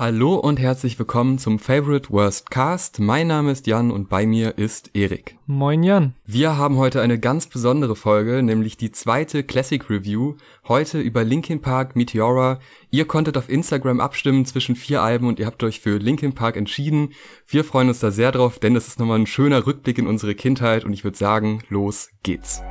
Hallo und herzlich willkommen zum Favorite Worst Cast. Mein Name ist Jan und bei mir ist Erik. Moin Jan. Wir haben heute eine ganz besondere Folge, nämlich die zweite Classic Review. Heute über Linkin Park Meteora. Ihr konntet auf Instagram abstimmen zwischen vier Alben und ihr habt euch für Linkin Park entschieden. Wir freuen uns da sehr drauf, denn es ist nochmal ein schöner Rückblick in unsere Kindheit und ich würde sagen, los geht's.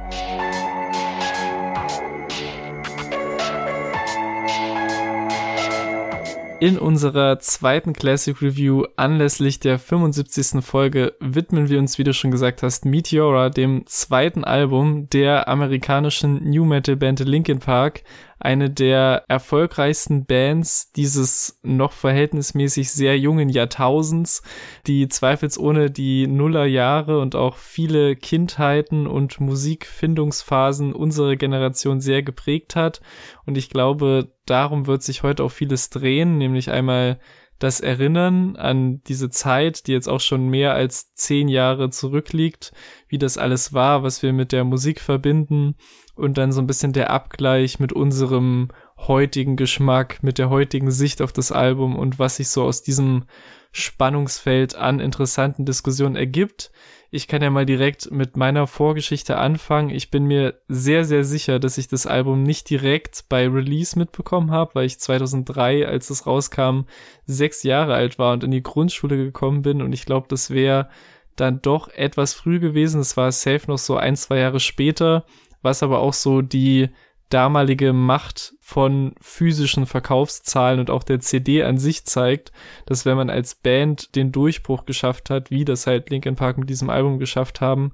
In unserer zweiten Classic Review anlässlich der 75. Folge widmen wir uns, wie du schon gesagt hast, Meteora, dem zweiten Album der amerikanischen New Metal Band Linkin Park, eine der erfolgreichsten Bands dieses noch verhältnismäßig sehr jungen Jahrtausends, die zweifelsohne die Nullerjahre und auch viele Kindheiten und Musikfindungsphasen unserer Generation sehr geprägt hat. Und ich glaube, darum wird sich heute auch vieles drehen, nämlich einmal das Erinnern an diese Zeit, die jetzt auch schon mehr als zehn Jahre zurückliegt, wie das alles war, was wir mit der Musik verbinden und dann so ein bisschen der Abgleich mit unserem heutigen Geschmack, mit der heutigen Sicht auf das Album und was sich so aus diesem Spannungsfeld an interessanten Diskussionen ergibt. Ich kann ja mal direkt mit meiner Vorgeschichte anfangen. Ich bin mir sehr, sehr sicher, dass ich das Album nicht direkt bei Release mitbekommen habe, weil ich 2003, als es rauskam, sechs Jahre alt war und in die Grundschule gekommen bin. Und ich glaube, das wäre dann doch etwas früh gewesen. Es war safe noch so ein, zwei Jahre später, was aber auch so die damalige Macht von physischen Verkaufszahlen und auch der CD an sich zeigt, dass wenn man als Band den Durchbruch geschafft hat, wie das halt Linkin Park mit diesem Album geschafft haben,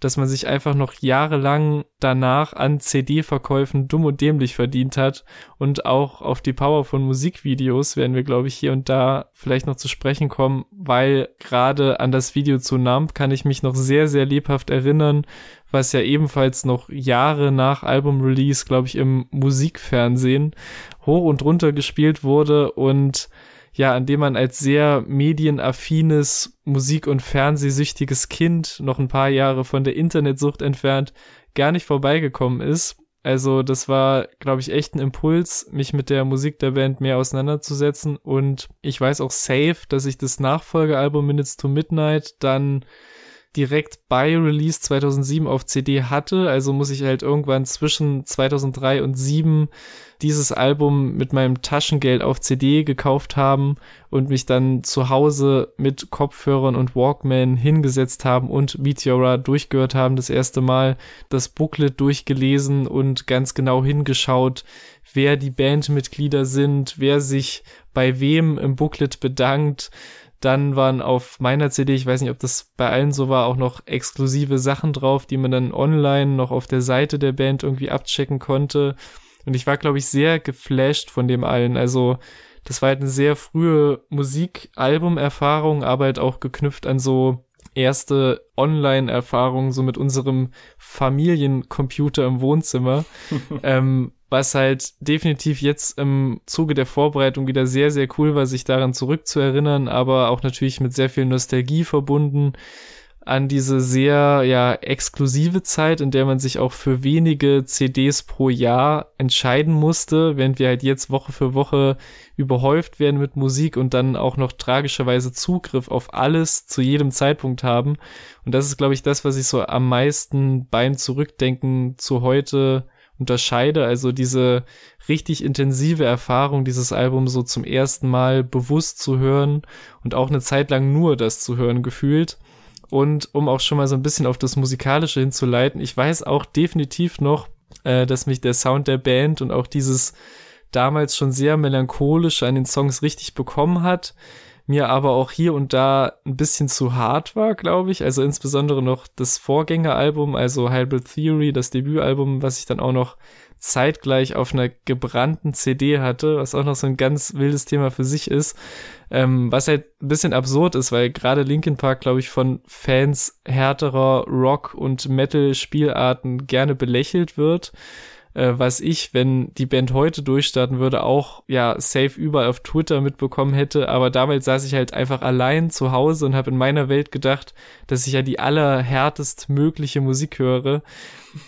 dass man sich einfach noch jahrelang danach an CD-Verkäufen dumm und dämlich verdient hat und auch auf die Power von Musikvideos werden wir, glaube ich, hier und da vielleicht noch zu sprechen kommen, weil gerade an das Video zu Numb kann ich mich noch sehr, sehr lebhaft erinnern, was ja ebenfalls noch Jahre nach Album-Release, glaube ich, im Musikfernsehen hoch und runter gespielt wurde und ja, an dem man als sehr medienaffines, musik- und fernsehsüchtiges Kind noch ein paar Jahre von der Internetsucht entfernt gar nicht vorbeigekommen ist. Also das war, glaube ich, echt ein Impuls, mich mit der Musik der Band mehr auseinanderzusetzen. Und ich weiß auch safe, dass ich das Nachfolgealbum Minutes to Midnight dann direkt bei Release 2007 auf CD hatte. Also muss ich halt irgendwann zwischen 2003 und 2007 dieses Album mit meinem Taschengeld auf CD gekauft haben und mich dann zu Hause mit Kopfhörern und Walkman hingesetzt haben und Meteora durchgehört haben. Das erste Mal das Booklet durchgelesen und ganz genau hingeschaut, wer die Bandmitglieder sind, wer sich bei wem im Booklet bedankt dann waren auf meiner CD, ich weiß nicht, ob das bei allen so war, auch noch exklusive Sachen drauf, die man dann online noch auf der Seite der Band irgendwie abchecken konnte. Und ich war, glaube ich, sehr geflasht von dem allen. Also, das war halt eine sehr frühe Musikalbum-Erfahrung, aber halt auch geknüpft an so erste Online-Erfahrungen, so mit unserem Familiencomputer im Wohnzimmer. ähm, was halt definitiv jetzt im Zuge der Vorbereitung wieder sehr, sehr cool war, sich daran zurückzuerinnern, aber auch natürlich mit sehr viel Nostalgie verbunden an diese sehr, ja, exklusive Zeit, in der man sich auch für wenige CDs pro Jahr entscheiden musste, während wir halt jetzt Woche für Woche überhäuft werden mit Musik und dann auch noch tragischerweise Zugriff auf alles zu jedem Zeitpunkt haben. Und das ist, glaube ich, das, was ich so am meisten beim Zurückdenken zu heute unterscheide. Also diese richtig intensive Erfahrung, dieses Album so zum ersten Mal bewusst zu hören und auch eine Zeit lang nur das zu hören gefühlt. Und um auch schon mal so ein bisschen auf das Musikalische hinzuleiten, ich weiß auch definitiv noch, äh, dass mich der Sound der Band und auch dieses damals schon sehr melancholisch an den Songs richtig bekommen hat mir aber auch hier und da ein bisschen zu hart war, glaube ich. Also insbesondere noch das Vorgängeralbum, also Hybrid Theory, das Debütalbum, was ich dann auch noch zeitgleich auf einer gebrannten CD hatte, was auch noch so ein ganz wildes Thema für sich ist. Ähm, was halt ein bisschen absurd ist, weil gerade Linkin Park, glaube ich, von Fans härterer Rock- und Metal-Spielarten gerne belächelt wird. Äh, was ich, wenn die Band heute durchstarten würde, auch ja safe überall auf Twitter mitbekommen hätte. Aber damals saß ich halt einfach allein zu Hause und habe in meiner Welt gedacht, dass ich ja die allerhärtest mögliche Musik höre.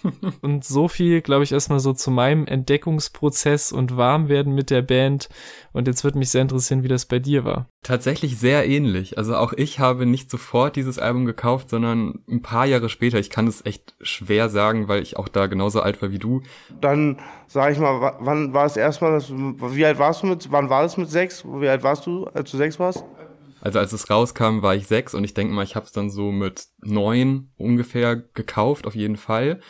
und so viel, glaube ich, erstmal so zu meinem Entdeckungsprozess und Warmwerden mit der Band. Und jetzt würde mich sehr interessieren, wie das bei dir war. Tatsächlich sehr ähnlich. Also auch ich habe nicht sofort dieses Album gekauft, sondern ein paar Jahre später. Ich kann es echt schwer sagen, weil ich auch da genauso alt war wie du. Dann sag ich mal, wann war es erstmal, wie alt warst du mit, wann war es mit sechs? Wie alt warst du, als du sechs warst? Also als es rauskam, war ich sechs und ich denke mal, ich habe es dann so mit neun ungefähr gekauft, auf jeden Fall.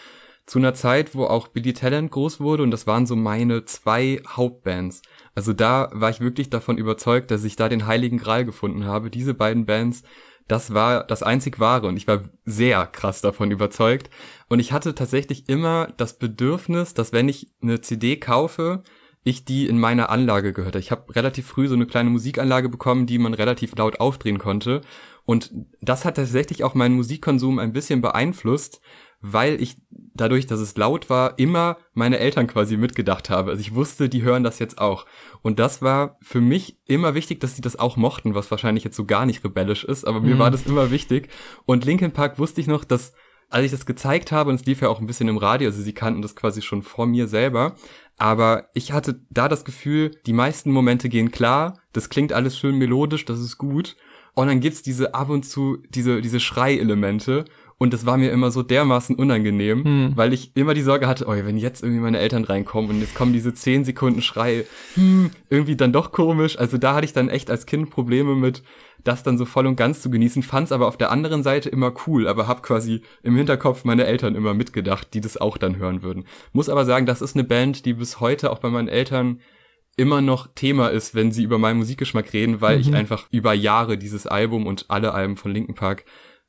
Zu einer Zeit, wo auch Billy Talent groß wurde und das waren so meine zwei Hauptbands. Also da war ich wirklich davon überzeugt, dass ich da den Heiligen Gral gefunden habe. Diese beiden Bands, das war das einzig wahre und ich war sehr krass davon überzeugt. Und ich hatte tatsächlich immer das Bedürfnis, dass wenn ich eine CD kaufe, ich die in meiner Anlage gehört. Ich habe relativ früh so eine kleine Musikanlage bekommen, die man relativ laut aufdrehen konnte. Und das hat tatsächlich auch meinen Musikkonsum ein bisschen beeinflusst, weil ich dadurch, dass es laut war, immer meine Eltern quasi mitgedacht habe. Also ich wusste, die hören das jetzt auch. Und das war für mich immer wichtig, dass sie das auch mochten, was wahrscheinlich jetzt so gar nicht rebellisch ist, aber mir mhm. war das immer wichtig. Und Linkin Park wusste ich noch, dass als ich das gezeigt habe, und es lief ja auch ein bisschen im Radio, also sie kannten das quasi schon vor mir selber, aber ich hatte da das Gefühl, die meisten Momente gehen klar, das klingt alles schön melodisch, das ist gut. Und dann gibt's diese ab und zu, diese, diese Schreielemente. Und das war mir immer so dermaßen unangenehm, hm. weil ich immer die Sorge hatte, oh, wenn jetzt irgendwie meine Eltern reinkommen und jetzt kommen diese 10 Sekunden Schreie, hm, irgendwie dann doch komisch. Also da hatte ich dann echt als Kind Probleme mit, das dann so voll und ganz zu genießen, fand's aber auf der anderen Seite immer cool, aber hab quasi im Hinterkopf meine Eltern immer mitgedacht, die das auch dann hören würden. Muss aber sagen, das ist eine Band, die bis heute auch bei meinen Eltern immer noch Thema ist, wenn sie über meinen Musikgeschmack reden, weil mhm. ich einfach über Jahre dieses Album und alle Alben von Linkin Park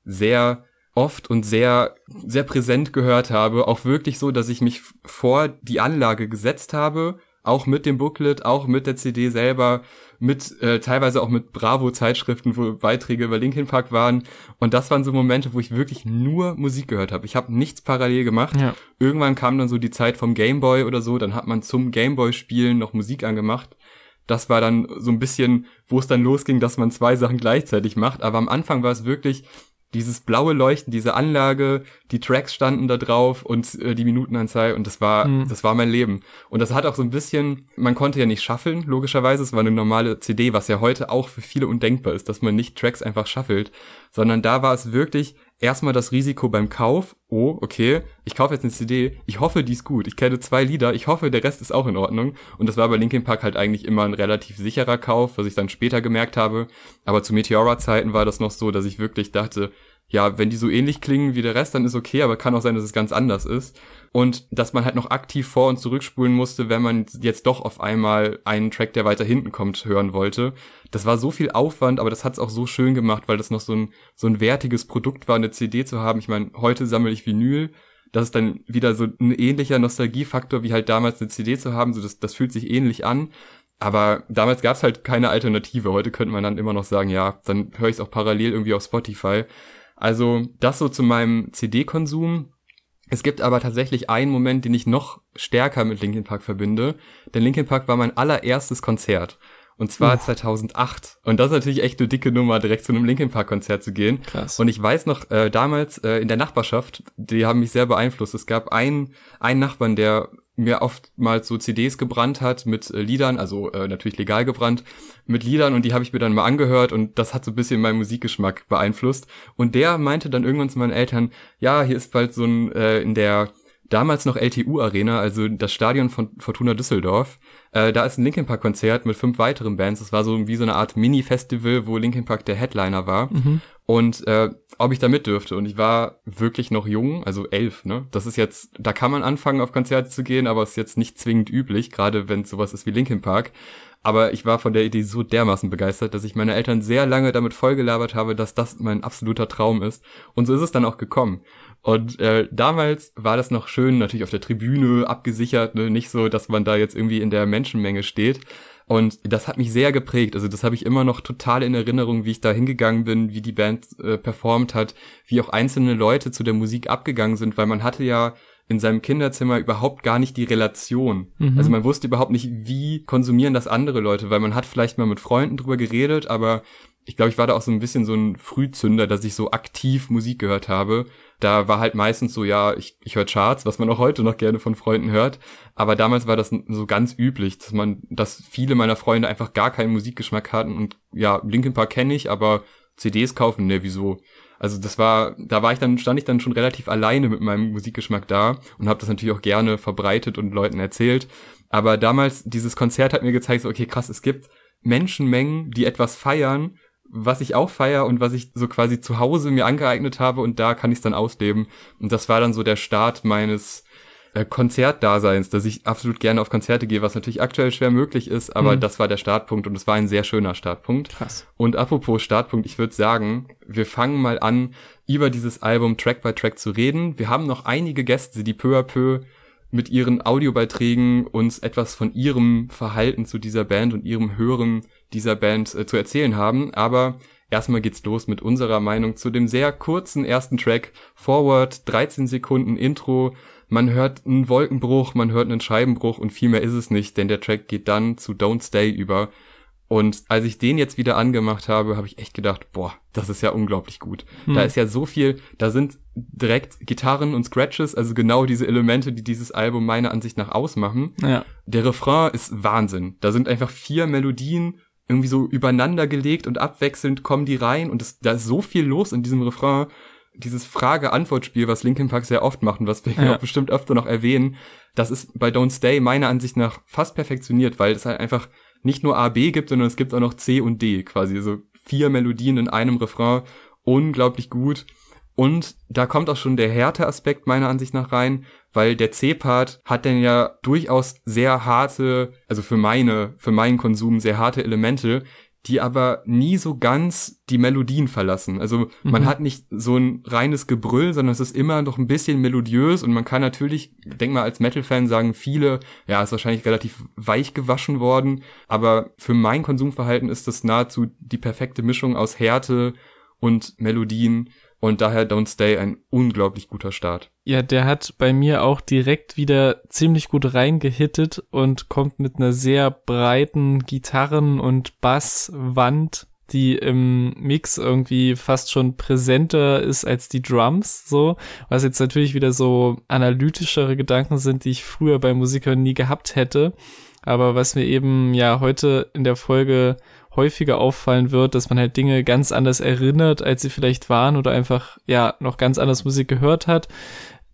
sehr oft und sehr, sehr präsent gehört habe. Auch wirklich so, dass ich mich vor die Anlage gesetzt habe, auch mit dem Booklet, auch mit der CD selber, mit äh, teilweise auch mit Bravo-Zeitschriften, wo Beiträge über Linkin Park waren. Und das waren so Momente, wo ich wirklich nur Musik gehört habe. Ich habe nichts parallel gemacht. Ja. Irgendwann kam dann so die Zeit vom Gameboy oder so, dann hat man zum Gameboy-Spielen noch Musik angemacht. Das war dann so ein bisschen, wo es dann losging, dass man zwei Sachen gleichzeitig macht. Aber am Anfang war es wirklich, dieses blaue Leuchten, diese Anlage, die Tracks standen da drauf und äh, die Minutenanzahl und das war, mhm. das war mein Leben. Und das hat auch so ein bisschen, man konnte ja nicht shuffeln, logischerweise, es war eine normale CD, was ja heute auch für viele undenkbar ist, dass man nicht Tracks einfach shuffelt, sondern da war es wirklich, erstmal das Risiko beim Kauf, oh, okay, ich kaufe jetzt eine CD, ich hoffe, die ist gut. Ich kenne zwei Lieder, ich hoffe, der Rest ist auch in Ordnung. Und das war bei Linkin Park halt eigentlich immer ein relativ sicherer Kauf, was ich dann später gemerkt habe. Aber zu Meteora-Zeiten war das noch so, dass ich wirklich dachte, ja, wenn die so ähnlich klingen wie der Rest, dann ist okay, aber kann auch sein, dass es ganz anders ist. Und dass man halt noch aktiv vor- und zurückspulen musste, wenn man jetzt doch auf einmal einen Track, der weiter hinten kommt, hören wollte. Das war so viel Aufwand, aber das hat's auch so schön gemacht, weil das noch so ein, so ein wertiges Produkt war, eine CD zu haben. Ich meine, heute sammle ich Vinyl. Das ist dann wieder so ein ähnlicher Nostalgiefaktor, wie halt damals eine CD zu haben. So, das, das fühlt sich ähnlich an. Aber damals gab's halt keine Alternative. Heute könnte man dann immer noch sagen, ja, dann höre ich es auch parallel irgendwie auf Spotify. Also das so zu meinem CD-Konsum. Es gibt aber tatsächlich einen Moment, den ich noch stärker mit Linkin Park verbinde. Denn Linkin Park war mein allererstes Konzert. Und zwar uh. 2008. Und das ist natürlich echt eine dicke Nummer, direkt zu einem Linkin Park Konzert zu gehen. Krass. Und ich weiß noch, äh, damals äh, in der Nachbarschaft, die haben mich sehr beeinflusst. Es gab einen, einen Nachbarn, der mir oftmals so CDs gebrannt hat mit äh, Liedern, also äh, natürlich legal gebrannt, mit Liedern und die habe ich mir dann mal angehört und das hat so ein bisschen meinen Musikgeschmack beeinflusst. Und der meinte dann irgendwann zu meinen Eltern, ja, hier ist bald so ein äh, in der damals noch LTU Arena, also das Stadion von Fortuna Düsseldorf. Äh, da ist ein Linkin Park Konzert mit fünf weiteren Bands. Das war so wie so eine Art Mini-Festival, wo Linkin Park der Headliner war. Mhm. Und äh, ob ich da mit dürfte. Und ich war wirklich noch jung, also elf, ne? Das ist jetzt, da kann man anfangen, auf Konzerte zu gehen, aber ist jetzt nicht zwingend üblich, gerade wenn es sowas ist wie Linkin Park. Aber ich war von der Idee so dermaßen begeistert, dass ich meine Eltern sehr lange damit vollgelabert habe, dass das mein absoluter Traum ist. Und so ist es dann auch gekommen. Und äh, damals war das noch schön, natürlich auf der Tribüne abgesichert, ne? nicht so, dass man da jetzt irgendwie in der Menschenmenge steht. Und das hat mich sehr geprägt. Also das habe ich immer noch total in Erinnerung, wie ich da hingegangen bin, wie die Band äh, performt hat, wie auch einzelne Leute zu der Musik abgegangen sind, weil man hatte ja in seinem Kinderzimmer überhaupt gar nicht die Relation. Mhm. Also man wusste überhaupt nicht, wie konsumieren das andere Leute, weil man hat vielleicht mal mit Freunden drüber geredet, aber ich glaube, ich war da auch so ein bisschen so ein Frühzünder, dass ich so aktiv Musik gehört habe. Da war halt meistens so, ja, ich, ich höre Charts, was man auch heute noch gerne von Freunden hört. Aber damals war das so ganz üblich, dass man, dass viele meiner Freunde einfach gar keinen Musikgeschmack hatten und ja, Linkin Park kenne ich, aber CDs kaufen, ne, wieso? Also das war, da war ich dann, stand ich dann schon relativ alleine mit meinem Musikgeschmack da und habe das natürlich auch gerne verbreitet und Leuten erzählt. Aber damals, dieses Konzert hat mir gezeigt, so, okay, krass, es gibt Menschenmengen, die etwas feiern, was ich auch feier und was ich so quasi zu Hause mir angeeignet habe und da kann ich es dann ausleben. Und das war dann so der Start meines äh, Konzertdaseins, dass ich absolut gerne auf Konzerte gehe, was natürlich aktuell schwer möglich ist, aber Mhm. das war der Startpunkt und es war ein sehr schöner Startpunkt. Krass. Und apropos Startpunkt, ich würde sagen, wir fangen mal an, über dieses Album Track by Track zu reden. Wir haben noch einige Gäste, die peu à peu mit ihren Audiobeiträgen uns etwas von ihrem Verhalten zu dieser Band und ihrem Hören dieser Band äh, zu erzählen haben. Aber erstmal geht's los mit unserer Meinung zu dem sehr kurzen ersten Track. Forward, 13 Sekunden Intro. Man hört einen Wolkenbruch, man hört einen Scheibenbruch und viel mehr ist es nicht, denn der Track geht dann zu Don't Stay über. Und als ich den jetzt wieder angemacht habe, habe ich echt gedacht, boah, das ist ja unglaublich gut. Hm. Da ist ja so viel, da sind direkt Gitarren und Scratches, also genau diese Elemente, die dieses Album meiner Ansicht nach ausmachen. Ja. Der Refrain ist Wahnsinn. Da sind einfach vier Melodien irgendwie so übereinander gelegt und abwechselnd kommen die rein und es, da ist so viel los in diesem Refrain. Dieses Frage-Antwort-Spiel, was Linkin Park sehr oft machen, was wir Ja. auch bestimmt öfter noch erwähnen, das ist bei Don't Stay meiner Ansicht nach fast perfektioniert, weil es halt einfach nicht nur A, B gibt, sondern es gibt auch noch C und D quasi. Also vier Melodien in einem Refrain. Unglaublich gut. Und da kommt auch schon der Härte-Aspekt meiner Ansicht nach rein, weil der C-Part hat dann ja durchaus sehr harte, also für meine, für meinen Konsum sehr harte Elemente, die aber nie so ganz die Melodien verlassen. Also man Mhm. hat nicht so ein reines Gebrüll, sondern es ist immer noch ein bisschen melodiös und man kann natürlich, denk mal als Metal-Fan sagen, viele, ja, ist wahrscheinlich relativ weich gewaschen worden, aber für mein Konsumverhalten ist das nahezu die perfekte Mischung aus Härte und Melodien und daher Don't Stay ein unglaublich guter Start. Ja, der hat bei mir auch direkt wieder ziemlich gut reingehittet und kommt mit einer sehr breiten Gitarren- und Basswand, die im Mix irgendwie fast schon präsenter ist als die Drums, so. Was jetzt natürlich wieder so analytischere Gedanken sind, die ich früher bei Musikern nie gehabt hätte. Aber was mir eben ja heute in der Folge häufiger auffallen wird, dass man halt Dinge ganz anders erinnert, als sie vielleicht waren oder einfach ja noch ganz anders Musik gehört hat.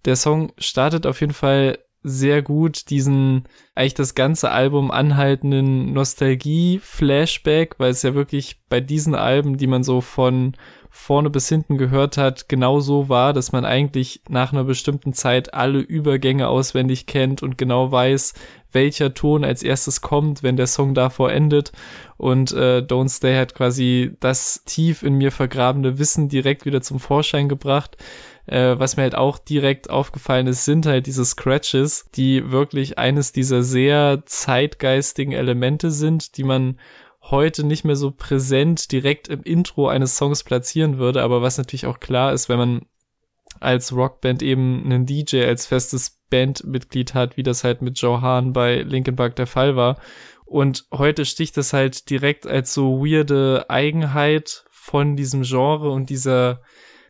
Der Song startet auf jeden Fall sehr gut diesen eigentlich das ganze Album anhaltenden Nostalgie-Flashback, weil es ja wirklich bei diesen Alben, die man so von vorne bis hinten gehört hat, genau so war, dass man eigentlich nach einer bestimmten Zeit alle Übergänge auswendig kennt und genau weiß, welcher Ton als erstes kommt, wenn der Song davor endet. Und äh, Don't Stay hat quasi das tief in mir vergrabene Wissen direkt wieder zum Vorschein gebracht. Äh, was mir halt auch direkt aufgefallen ist, sind halt diese Scratches, die wirklich eines dieser sehr zeitgeistigen Elemente sind, die man heute nicht mehr so präsent direkt im Intro eines Songs platzieren würde, aber was natürlich auch klar ist, wenn man als Rockband eben einen DJ als festes Bandmitglied hat, wie das halt mit Joe Hahn bei Linkin Park der Fall war. Und heute sticht das halt direkt als so weirde Eigenheit von diesem Genre und dieser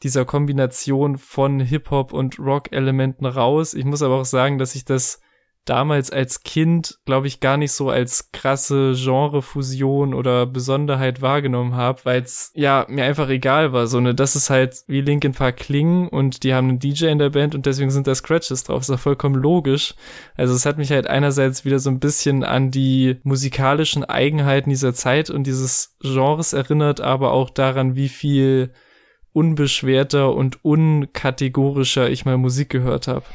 dieser Kombination von Hip-Hop und Rock-Elementen raus. Ich muss aber auch sagen, dass ich das damals als Kind, glaube ich, gar nicht so als krasse Genrefusion oder Besonderheit wahrgenommen habe, weil es ja mir einfach egal war. So ne, das ist halt wie Linkin Park klingen und die haben einen DJ in der Band und deswegen sind da Scratches drauf. ist ja vollkommen logisch. Also es hat mich halt einerseits wieder so ein bisschen an die musikalischen Eigenheiten dieser Zeit und dieses Genres erinnert, aber auch daran, wie viel unbeschwerter und unkategorischer ich mal Musik gehört habe.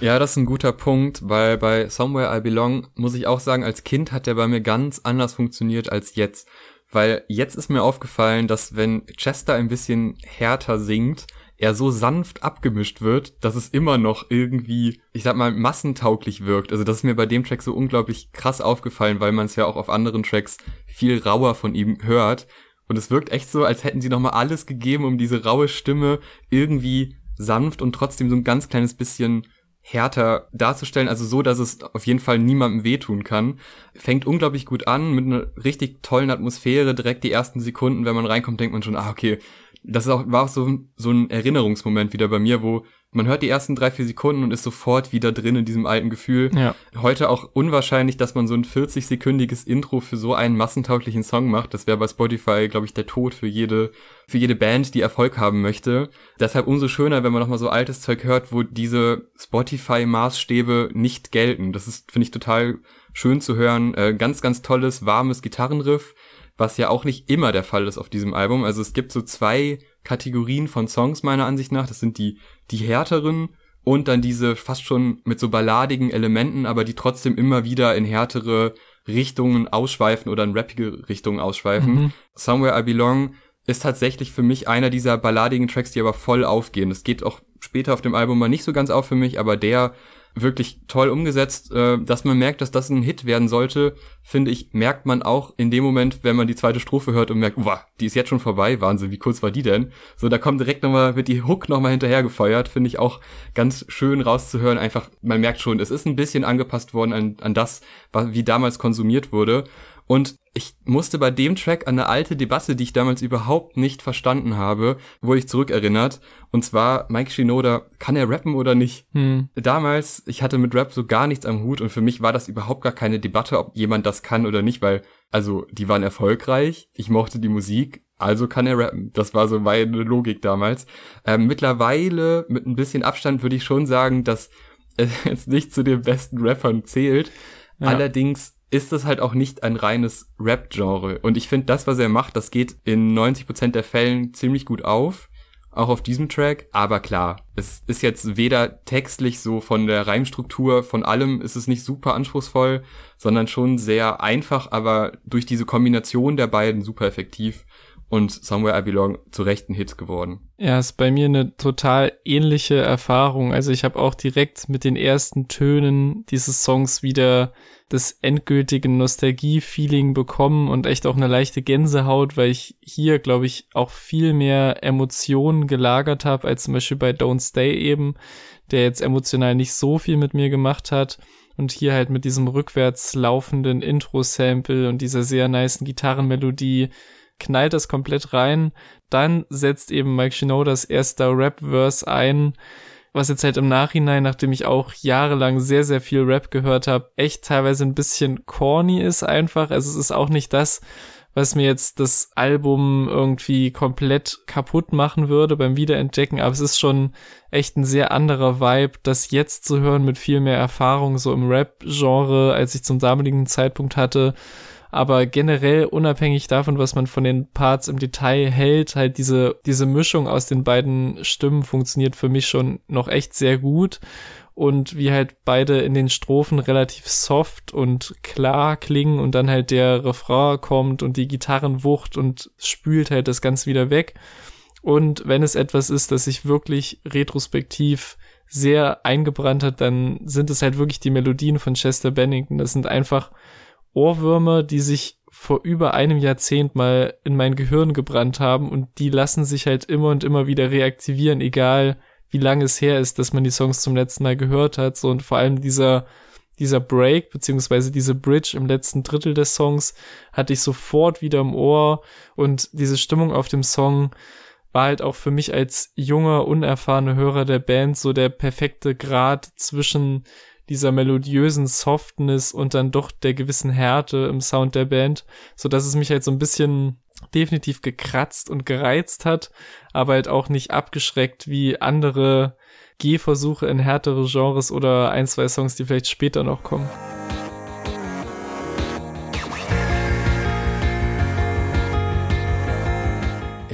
Ja, das ist ein guter Punkt, weil bei Somewhere I Belong muss ich auch sagen, als Kind hat der bei mir ganz anders funktioniert als jetzt. Weil jetzt ist mir aufgefallen, dass wenn Chester ein bisschen härter singt, er so sanft abgemischt wird, dass es immer noch irgendwie, ich sag mal, massentauglich wirkt. Also das ist mir bei dem Track so unglaublich krass aufgefallen, weil man es ja auch auf anderen Tracks viel rauer von ihm hört. Und es wirkt echt so, als hätten sie nochmal alles gegeben, um diese raue Stimme irgendwie sanft und trotzdem so ein ganz kleines bisschen härter darzustellen, also so, dass es auf jeden Fall niemandem wehtun kann. Fängt unglaublich gut an, mit einer richtig tollen Atmosphäre. Direkt die ersten Sekunden, wenn man reinkommt, denkt man schon, ah, okay, das ist auch, war auch so, so ein Erinnerungsmoment wieder bei mir, wo man hört die ersten drei, vier Sekunden und ist sofort wieder drin in diesem alten Gefühl. Ja. Heute auch unwahrscheinlich, dass man so ein 40-sekündiges Intro für so einen massentauglichen Song macht. Das wäre bei Spotify, glaube ich, der Tod für jede, für jede Band, die Erfolg haben möchte. Deshalb umso schöner, wenn man nochmal so altes Zeug hört, wo diese Spotify-Maßstäbe nicht gelten. Das ist, finde ich, total schön zu hören. Äh, ganz, ganz tolles, warmes Gitarrenriff, was ja auch nicht immer der Fall ist auf diesem Album. Also es gibt so zwei Kategorien von Songs meiner Ansicht nach. Das sind die, die härteren und dann diese fast schon mit so balladigen Elementen, aber die trotzdem immer wieder in härtere Richtungen ausschweifen oder in rappige Richtungen ausschweifen. Mhm. Somewhere I Belong ist tatsächlich für mich einer dieser balladigen Tracks, die aber voll aufgehen. Das geht auch später auf dem Album mal nicht so ganz auf für mich, aber der wirklich toll umgesetzt, äh, dass man merkt, dass das ein Hit werden sollte, finde ich, merkt man auch in dem Moment, wenn man die zweite Strophe hört und merkt, wow, die ist jetzt schon vorbei, Wahnsinn, wie kurz war die denn? So, da kommt direkt nochmal, wird die Hook nochmal hinterher gefeuert, finde ich auch ganz schön rauszuhören, einfach, man merkt schon, es ist ein bisschen angepasst worden an, an das, wie damals konsumiert wurde und ich musste bei dem Track an eine alte Debatte, die ich damals überhaupt nicht verstanden habe, wurde ich zurückerinnert. Und zwar Mike Shinoda, kann er rappen oder nicht? Hm. Damals, ich hatte mit Rap so gar nichts am Hut und für mich war das überhaupt gar keine Debatte, ob jemand das kann oder nicht, weil, also, die waren erfolgreich, ich mochte die Musik, also kann er rappen. Das war so meine Logik damals. Ähm, mittlerweile, mit ein bisschen Abstand, würde ich schon sagen, dass es jetzt nicht zu den besten Rappern zählt. Ja. Allerdings ist es halt auch nicht ein reines Rap-Genre. Und ich finde, das, was er macht, das geht in 90% der Fällen ziemlich gut auf. Auch auf diesem Track. Aber klar, es ist jetzt weder textlich so von der Reimstruktur, von allem ist es nicht super anspruchsvoll, sondern schon sehr einfach, aber durch diese Kombination der beiden super effektiv und Somewhere I Belong zu rechten Hit geworden. Ja, ist bei mir eine total ähnliche Erfahrung. Also ich habe auch direkt mit den ersten Tönen dieses Songs wieder das endgültige Nostalgie-Feeling bekommen und echt auch eine leichte Gänsehaut, weil ich hier, glaube ich, auch viel mehr Emotionen gelagert habe, als zum Beispiel bei Don't Stay eben, der jetzt emotional nicht so viel mit mir gemacht hat. Und hier halt mit diesem rückwärts laufenden Intro-Sample und dieser sehr niceen Gitarrenmelodie knallt das komplett rein. Dann setzt eben Mike Shinodas erster Rap-Verse ein, was jetzt halt im Nachhinein, nachdem ich auch jahrelang sehr, sehr viel Rap gehört habe, echt teilweise ein bisschen corny ist einfach. Also es ist auch nicht das, was mir jetzt das Album irgendwie komplett kaputt machen würde beim Wiederentdecken, aber es ist schon echt ein sehr anderer Vibe, das jetzt zu hören mit viel mehr Erfahrung so im Rap-Genre, als ich zum damaligen Zeitpunkt hatte aber generell unabhängig davon, was man von den Parts im Detail hält, halt diese, diese Mischung aus den beiden Stimmen funktioniert für mich schon noch echt sehr gut und wie halt beide in den Strophen relativ soft und klar klingen und dann halt der Refrain kommt und die Gitarrenwucht und spült halt das Ganze wieder weg. Und wenn es etwas ist, das sich wirklich retrospektiv sehr eingebrannt hat, dann sind es halt wirklich die Melodien von Chester Bennington. Das sind einfach Ohrwürmer, die sich vor über einem Jahrzehnt mal in mein Gehirn gebrannt haben und die lassen sich halt immer und immer wieder reaktivieren, egal wie lange es her ist, dass man die Songs zum letzten Mal gehört hat. So und vor allem dieser dieser Break beziehungsweise diese Bridge im letzten Drittel des Songs hatte ich sofort wieder im Ohr und diese Stimmung auf dem Song war halt auch für mich als junger, unerfahrener Hörer der Band so der perfekte Grad zwischen dieser melodiösen Softness und dann doch der gewissen Härte im Sound der Band, so dass es mich halt so ein bisschen definitiv gekratzt und gereizt hat, aber halt auch nicht abgeschreckt wie andere Gehversuche in härtere Genres oder ein, zwei Songs, die vielleicht später noch kommen.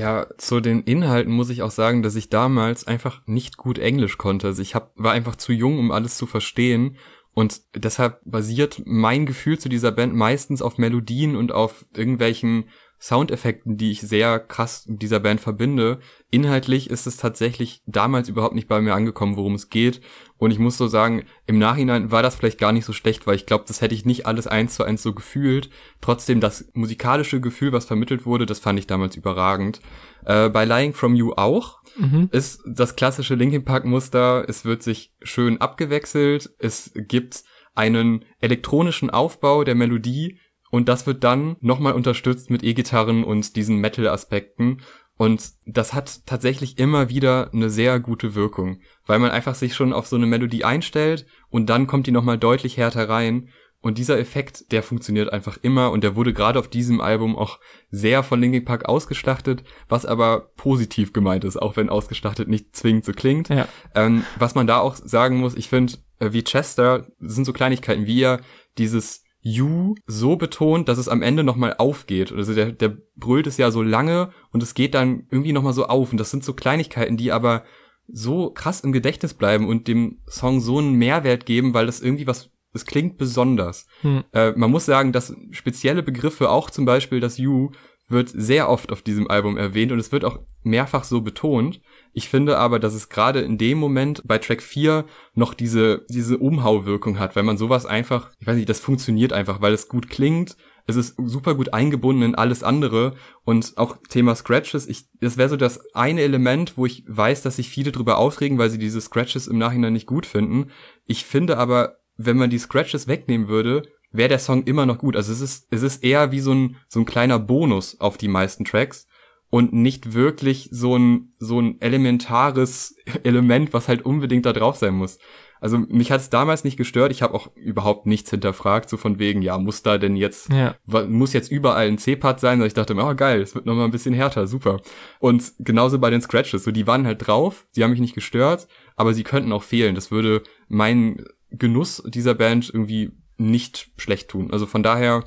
Ja, zu den Inhalten muss ich auch sagen, dass ich damals einfach nicht gut Englisch konnte. Also ich hab, war einfach zu jung, um alles zu verstehen. Und deshalb basiert mein Gefühl zu dieser Band meistens auf Melodien und auf irgendwelchen Soundeffekten, die ich sehr krass mit dieser Band verbinde. Inhaltlich ist es tatsächlich damals überhaupt nicht bei mir angekommen, worum es geht. Und ich muss so sagen, im Nachhinein war das vielleicht gar nicht so schlecht, weil ich glaube, das hätte ich nicht alles eins zu eins so gefühlt. Trotzdem, das musikalische Gefühl, was vermittelt wurde, das fand ich damals überragend. Äh, bei Lying From You auch mhm. ist das klassische Linkin Park Muster. Es wird sich schön abgewechselt. Es gibt einen elektronischen Aufbau der Melodie und das wird dann nochmal unterstützt mit E-Gitarren und diesen Metal-Aspekten. Und das hat tatsächlich immer wieder eine sehr gute Wirkung, weil man einfach sich schon auf so eine Melodie einstellt und dann kommt die nochmal deutlich härter rein. Und dieser Effekt, der funktioniert einfach immer und der wurde gerade auf diesem Album auch sehr von Linkin Park ausgeschlachtet, was aber positiv gemeint ist, auch wenn ausgeschlachtet nicht zwingend so klingt. Ja. Ähm, was man da auch sagen muss, ich finde, äh, wie Chester sind so Kleinigkeiten, wie er dieses You so betont, dass es am Ende nochmal aufgeht. Also der, der brüllt es ja so lange und es geht dann irgendwie nochmal so auf. Und das sind so Kleinigkeiten, die aber so krass im Gedächtnis bleiben und dem Song so einen Mehrwert geben, weil das irgendwie was, es klingt besonders. Hm. Äh, man muss sagen, dass spezielle Begriffe, auch zum Beispiel das You, wird sehr oft auf diesem Album erwähnt und es wird auch mehrfach so betont. Ich finde aber, dass es gerade in dem Moment bei Track 4 noch diese, diese Umhauwirkung hat, weil man sowas einfach, ich weiß nicht, das funktioniert einfach, weil es gut klingt, es ist super gut eingebunden in alles andere und auch Thema Scratches, ich, das wäre so das eine Element, wo ich weiß, dass sich viele drüber aufregen, weil sie diese Scratches im Nachhinein nicht gut finden. Ich finde aber, wenn man die Scratches wegnehmen würde, wäre der Song immer noch gut. Also es ist, es ist eher wie so ein, so ein kleiner Bonus auf die meisten Tracks und nicht wirklich so ein, so ein elementares Element, was halt unbedingt da drauf sein muss. Also mich hat es damals nicht gestört. Ich habe auch überhaupt nichts hinterfragt, so von wegen, ja, muss da denn jetzt, ja. muss jetzt überall ein C-Part sein? Und ich dachte mir, oh geil, es wird nochmal ein bisschen härter, super. Und genauso bei den Scratches, so die waren halt drauf, sie haben mich nicht gestört, aber sie könnten auch fehlen. Das würde meinen Genuss dieser Band irgendwie nicht schlecht tun. Also von daher,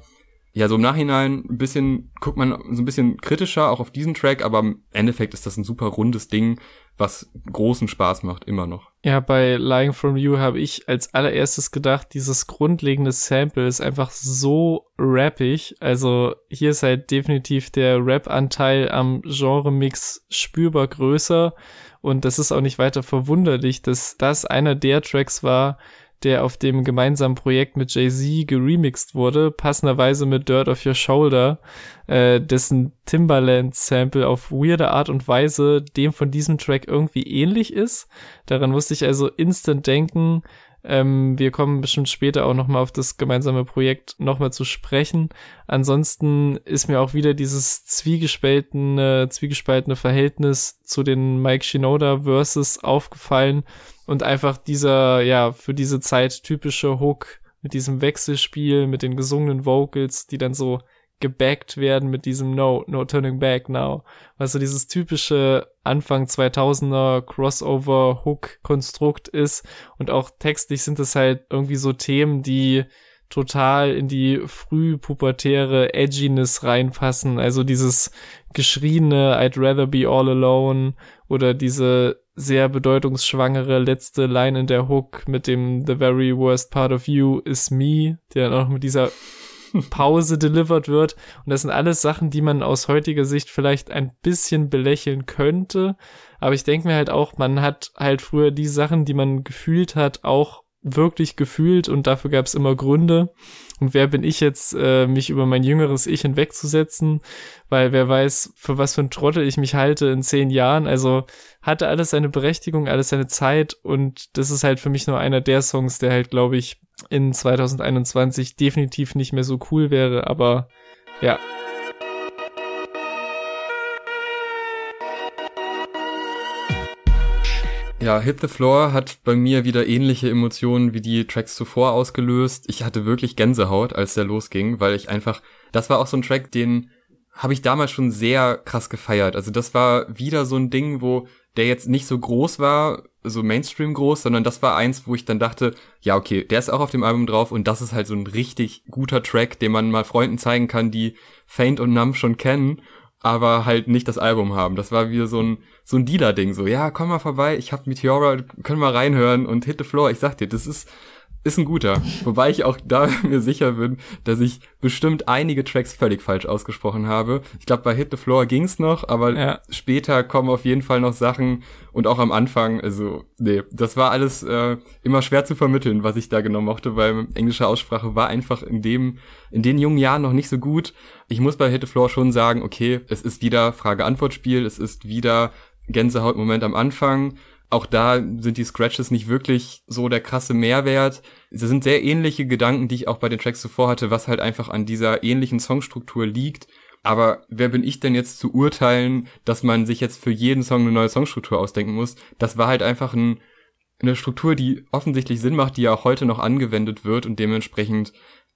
ja, so im Nachhinein ein bisschen, guckt man so ein bisschen kritischer auch auf diesen Track, aber im Endeffekt ist das ein super rundes Ding, was großen Spaß macht, immer noch. Ja, bei Lying From You habe ich als allererstes gedacht, dieses grundlegende Sample ist einfach so rappig. Also hier ist halt definitiv der Rap-Anteil am Genre-Mix spürbar größer. Und das ist auch nicht weiter verwunderlich, dass das einer der Tracks war, der auf dem gemeinsamen Projekt mit Jay-Z geremixed wurde, passenderweise mit Dirt of Your Shoulder, äh, dessen Timbaland-Sample auf weirde Art und Weise dem von diesem Track irgendwie ähnlich ist. Daran musste ich also instant denken. Ähm, wir kommen bestimmt später auch nochmal auf das gemeinsame Projekt nochmal zu sprechen. Ansonsten ist mir auch wieder dieses zwiegespaltene, zwiegespaltene Verhältnis zu den Mike Shinoda Verses aufgefallen und einfach dieser, ja, für diese Zeit typische Hook mit diesem Wechselspiel, mit den gesungenen Vocals, die dann so gebackt werden mit diesem No, No Turning Back Now. Was so dieses typische Anfang 2000er Crossover Hook Konstrukt ist und auch textlich sind es halt irgendwie so Themen, die total in die frühpubertäre Edginess reinpassen. Also dieses geschrieene I'd rather be all alone oder diese sehr bedeutungsschwangere letzte Line in der Hook mit dem The very worst part of you is me, der dann auch mit dieser Pause delivered wird. Und das sind alles Sachen, die man aus heutiger Sicht vielleicht ein bisschen belächeln könnte. Aber ich denke mir halt auch, man hat halt früher die Sachen, die man gefühlt hat, auch wirklich gefühlt und dafür gab es immer Gründe. Und wer bin ich jetzt, äh, mich über mein jüngeres Ich hinwegzusetzen? Weil wer weiß, für was für ein Trottel ich mich halte in zehn Jahren. Also hatte alles seine Berechtigung, alles seine Zeit und das ist halt für mich nur einer der Songs, der halt, glaube ich, in 2021 definitiv nicht mehr so cool wäre. Aber ja, Ja, Hit the Floor hat bei mir wieder ähnliche Emotionen wie die Tracks zuvor ausgelöst. Ich hatte wirklich Gänsehaut, als der losging, weil ich einfach, das war auch so ein Track, den habe ich damals schon sehr krass gefeiert. Also das war wieder so ein Ding, wo der jetzt nicht so groß war, so Mainstream groß, sondern das war eins, wo ich dann dachte, ja, okay, der ist auch auf dem Album drauf und das ist halt so ein richtig guter Track, den man mal Freunden zeigen kann, die Faint und Numb schon kennen aber halt nicht das Album haben. Das war wie so ein, so ein Dealer-Ding, so, ja, komm mal vorbei, ich hab Meteora, können wir reinhören und Hit the Floor. Ich sag dir, das ist ist ein guter. Wobei ich auch da mir sicher bin, dass ich bestimmt einige Tracks völlig falsch ausgesprochen habe. Ich glaube, bei Hit the Floor ging's noch, aber ja. später kommen auf jeden Fall noch Sachen und auch am Anfang, also, nee, das war alles äh, immer schwer zu vermitteln, was ich da genau mochte, weil englische Aussprache war einfach in dem, in den jungen Jahren noch nicht so gut. Ich muss bei Hit the Floor schon sagen, okay, es ist wieder Frage-Antwort-Spiel, es ist wieder Gänsehautmoment am Anfang auch da sind die Scratches nicht wirklich so der krasse Mehrwert. Es sind sehr ähnliche Gedanken, die ich auch bei den Tracks zuvor hatte, was halt einfach an dieser ähnlichen Songstruktur liegt. Aber wer bin ich denn jetzt zu urteilen, dass man sich jetzt für jeden Song eine neue Songstruktur ausdenken muss? Das war halt einfach ein, eine Struktur, die offensichtlich Sinn macht, die ja auch heute noch angewendet wird und dementsprechend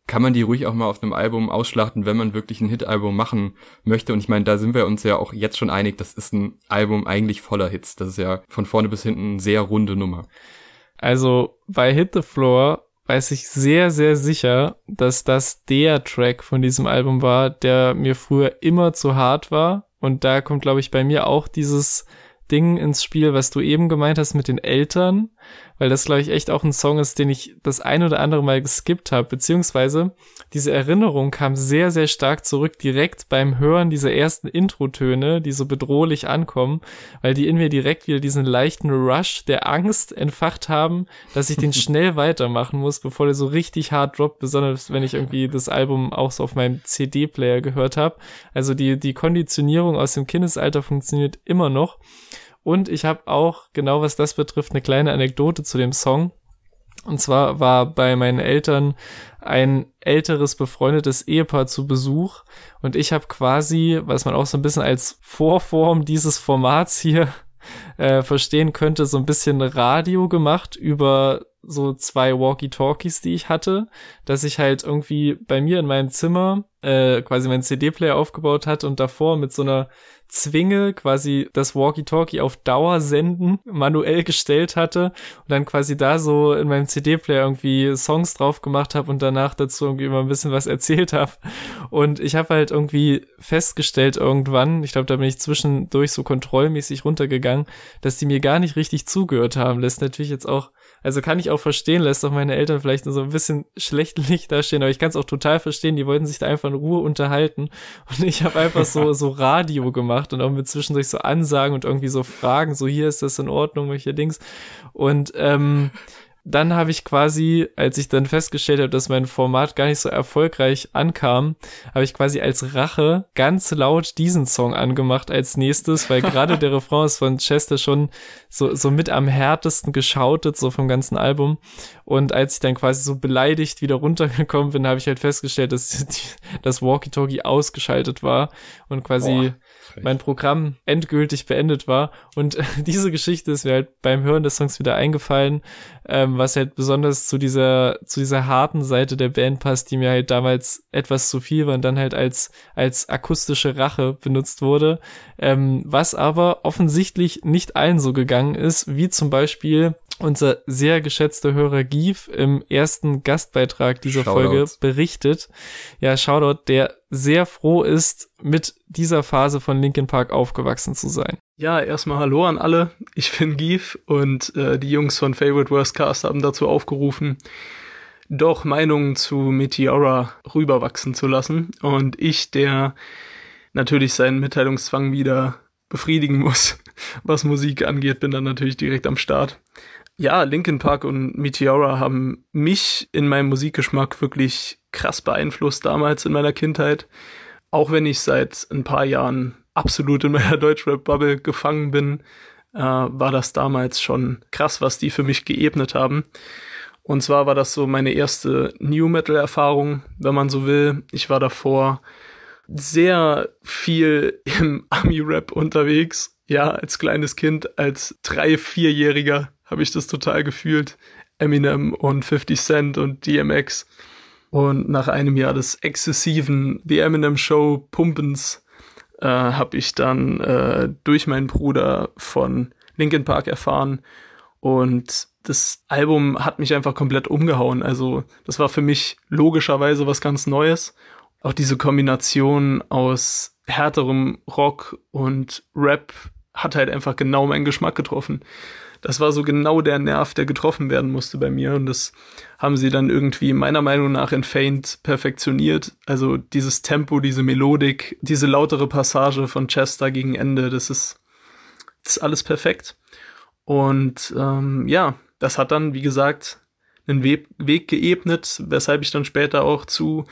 kann man die ruhig auch mal auf einem Album ausschlachten, wenn man wirklich ein Hit-Album machen möchte. Und ich meine, da sind wir uns ja auch jetzt schon einig, das ist ein Album eigentlich voller Hits. Das ist ja von vorne bis hinten eine sehr runde Nummer. Also bei Hit the Floor weiß ich sehr, sehr sicher, dass das der Track von diesem Album war, der mir früher immer zu hart war. Und da kommt, glaube ich, bei mir auch dieses Ding ins Spiel, was du eben gemeint hast mit den Eltern, weil das, glaube ich, echt auch ein Song ist, den ich das ein oder andere Mal geskippt habe, beziehungsweise diese Erinnerung kam sehr, sehr stark zurück direkt beim Hören dieser ersten Intro-Töne, die so bedrohlich ankommen, weil die in mir direkt wieder diesen leichten Rush der Angst entfacht haben, dass ich den schnell weitermachen muss, bevor der so richtig hart droppt, besonders wenn ich irgendwie das Album auch so auf meinem CD-Player gehört habe. Also die, die Konditionierung aus dem Kindesalter funktioniert immer noch. Und ich habe auch, genau was das betrifft, eine kleine Anekdote zu dem Song. Und zwar war bei meinen Eltern ein älteres befreundetes Ehepaar zu Besuch und ich habe quasi, was man auch so ein bisschen als Vorform dieses Formats hier äh, verstehen könnte, so ein bisschen Radio gemacht über so zwei Walkie-Talkies, die ich hatte, dass ich halt irgendwie bei mir in meinem Zimmer äh, quasi meinen CD-Player aufgebaut hatte und davor mit so einer Zwinge quasi das Walkie-Talkie auf Dauer senden manuell gestellt hatte und dann quasi da so in meinem CD-Player irgendwie Songs drauf gemacht habe und danach dazu irgendwie immer ein bisschen was erzählt habe. Und ich habe halt irgendwie festgestellt irgendwann, ich glaube, da bin ich zwischendurch so kontrollmäßig runtergegangen, dass die mir gar nicht richtig zugehört haben. Das ist natürlich jetzt auch also kann ich auch verstehen, lässt doch meine Eltern vielleicht nur so ein bisschen schlecht Licht dastehen, aber ich kann es auch total verstehen, die wollten sich da einfach in Ruhe unterhalten. Und ich habe einfach so, so Radio gemacht und auch mit zwischendurch so Ansagen und irgendwie so Fragen, so hier ist das in Ordnung, welche Dings. Und ähm, dann habe ich quasi, als ich dann festgestellt habe, dass mein Format gar nicht so erfolgreich ankam, habe ich quasi als Rache ganz laut diesen Song angemacht als nächstes, weil gerade der Refrain ist von Chester schon so, so mit am härtesten geschautet, so vom ganzen Album. Und als ich dann quasi so beleidigt wieder runtergekommen bin, habe ich halt festgestellt, dass das Walkie-Talkie ausgeschaltet war und quasi Boah mein Programm endgültig beendet war. Und diese Geschichte ist mir halt beim Hören des Songs wieder eingefallen, ähm, was halt besonders zu dieser, zu dieser harten Seite der Band passt, die mir halt damals etwas zu viel war und dann halt als, als akustische Rache benutzt wurde. Ähm, was aber offensichtlich nicht allen so gegangen ist, wie zum Beispiel unser sehr geschätzter Hörer Gief im ersten Gastbeitrag dieser Shoutout. Folge berichtet. Ja, Shoutout, der sehr froh ist, mit dieser Phase von Linkin Park aufgewachsen zu sein. Ja, erstmal Hallo an alle. Ich bin Gief und äh, die Jungs von Favorite Worst Cast haben dazu aufgerufen, doch Meinungen zu Meteora rüberwachsen zu lassen. Und ich, der natürlich seinen Mitteilungszwang wieder befriedigen muss, was Musik angeht, bin dann natürlich direkt am Start. Ja, Linkin Park und Meteora haben mich in meinem Musikgeschmack wirklich krass beeinflusst damals in meiner Kindheit. Auch wenn ich seit ein paar Jahren absolut in meiner Deutschrap-Bubble gefangen bin, äh, war das damals schon krass, was die für mich geebnet haben. Und zwar war das so meine erste New Metal-Erfahrung, wenn man so will. Ich war davor sehr viel im Ami-Rap unterwegs. Ja, als kleines Kind, als drei-, vierjähriger habe ich das total gefühlt. Eminem und 50 Cent und DMX. Und nach einem Jahr des exzessiven The Eminem Show Pumpens äh, habe ich dann äh, durch meinen Bruder von Linkin Park erfahren. Und das Album hat mich einfach komplett umgehauen. Also das war für mich logischerweise was ganz Neues. Auch diese Kombination aus härterem Rock und Rap hat halt einfach genau meinen Geschmack getroffen das war so genau der Nerv, der getroffen werden musste bei mir. Und das haben sie dann irgendwie meiner Meinung nach in Faint perfektioniert. Also dieses Tempo, diese Melodik, diese lautere Passage von Chester gegen Ende, das ist, das ist alles perfekt. Und ähm, ja, das hat dann, wie gesagt, einen Weg, Weg geebnet, weshalb ich dann später auch zu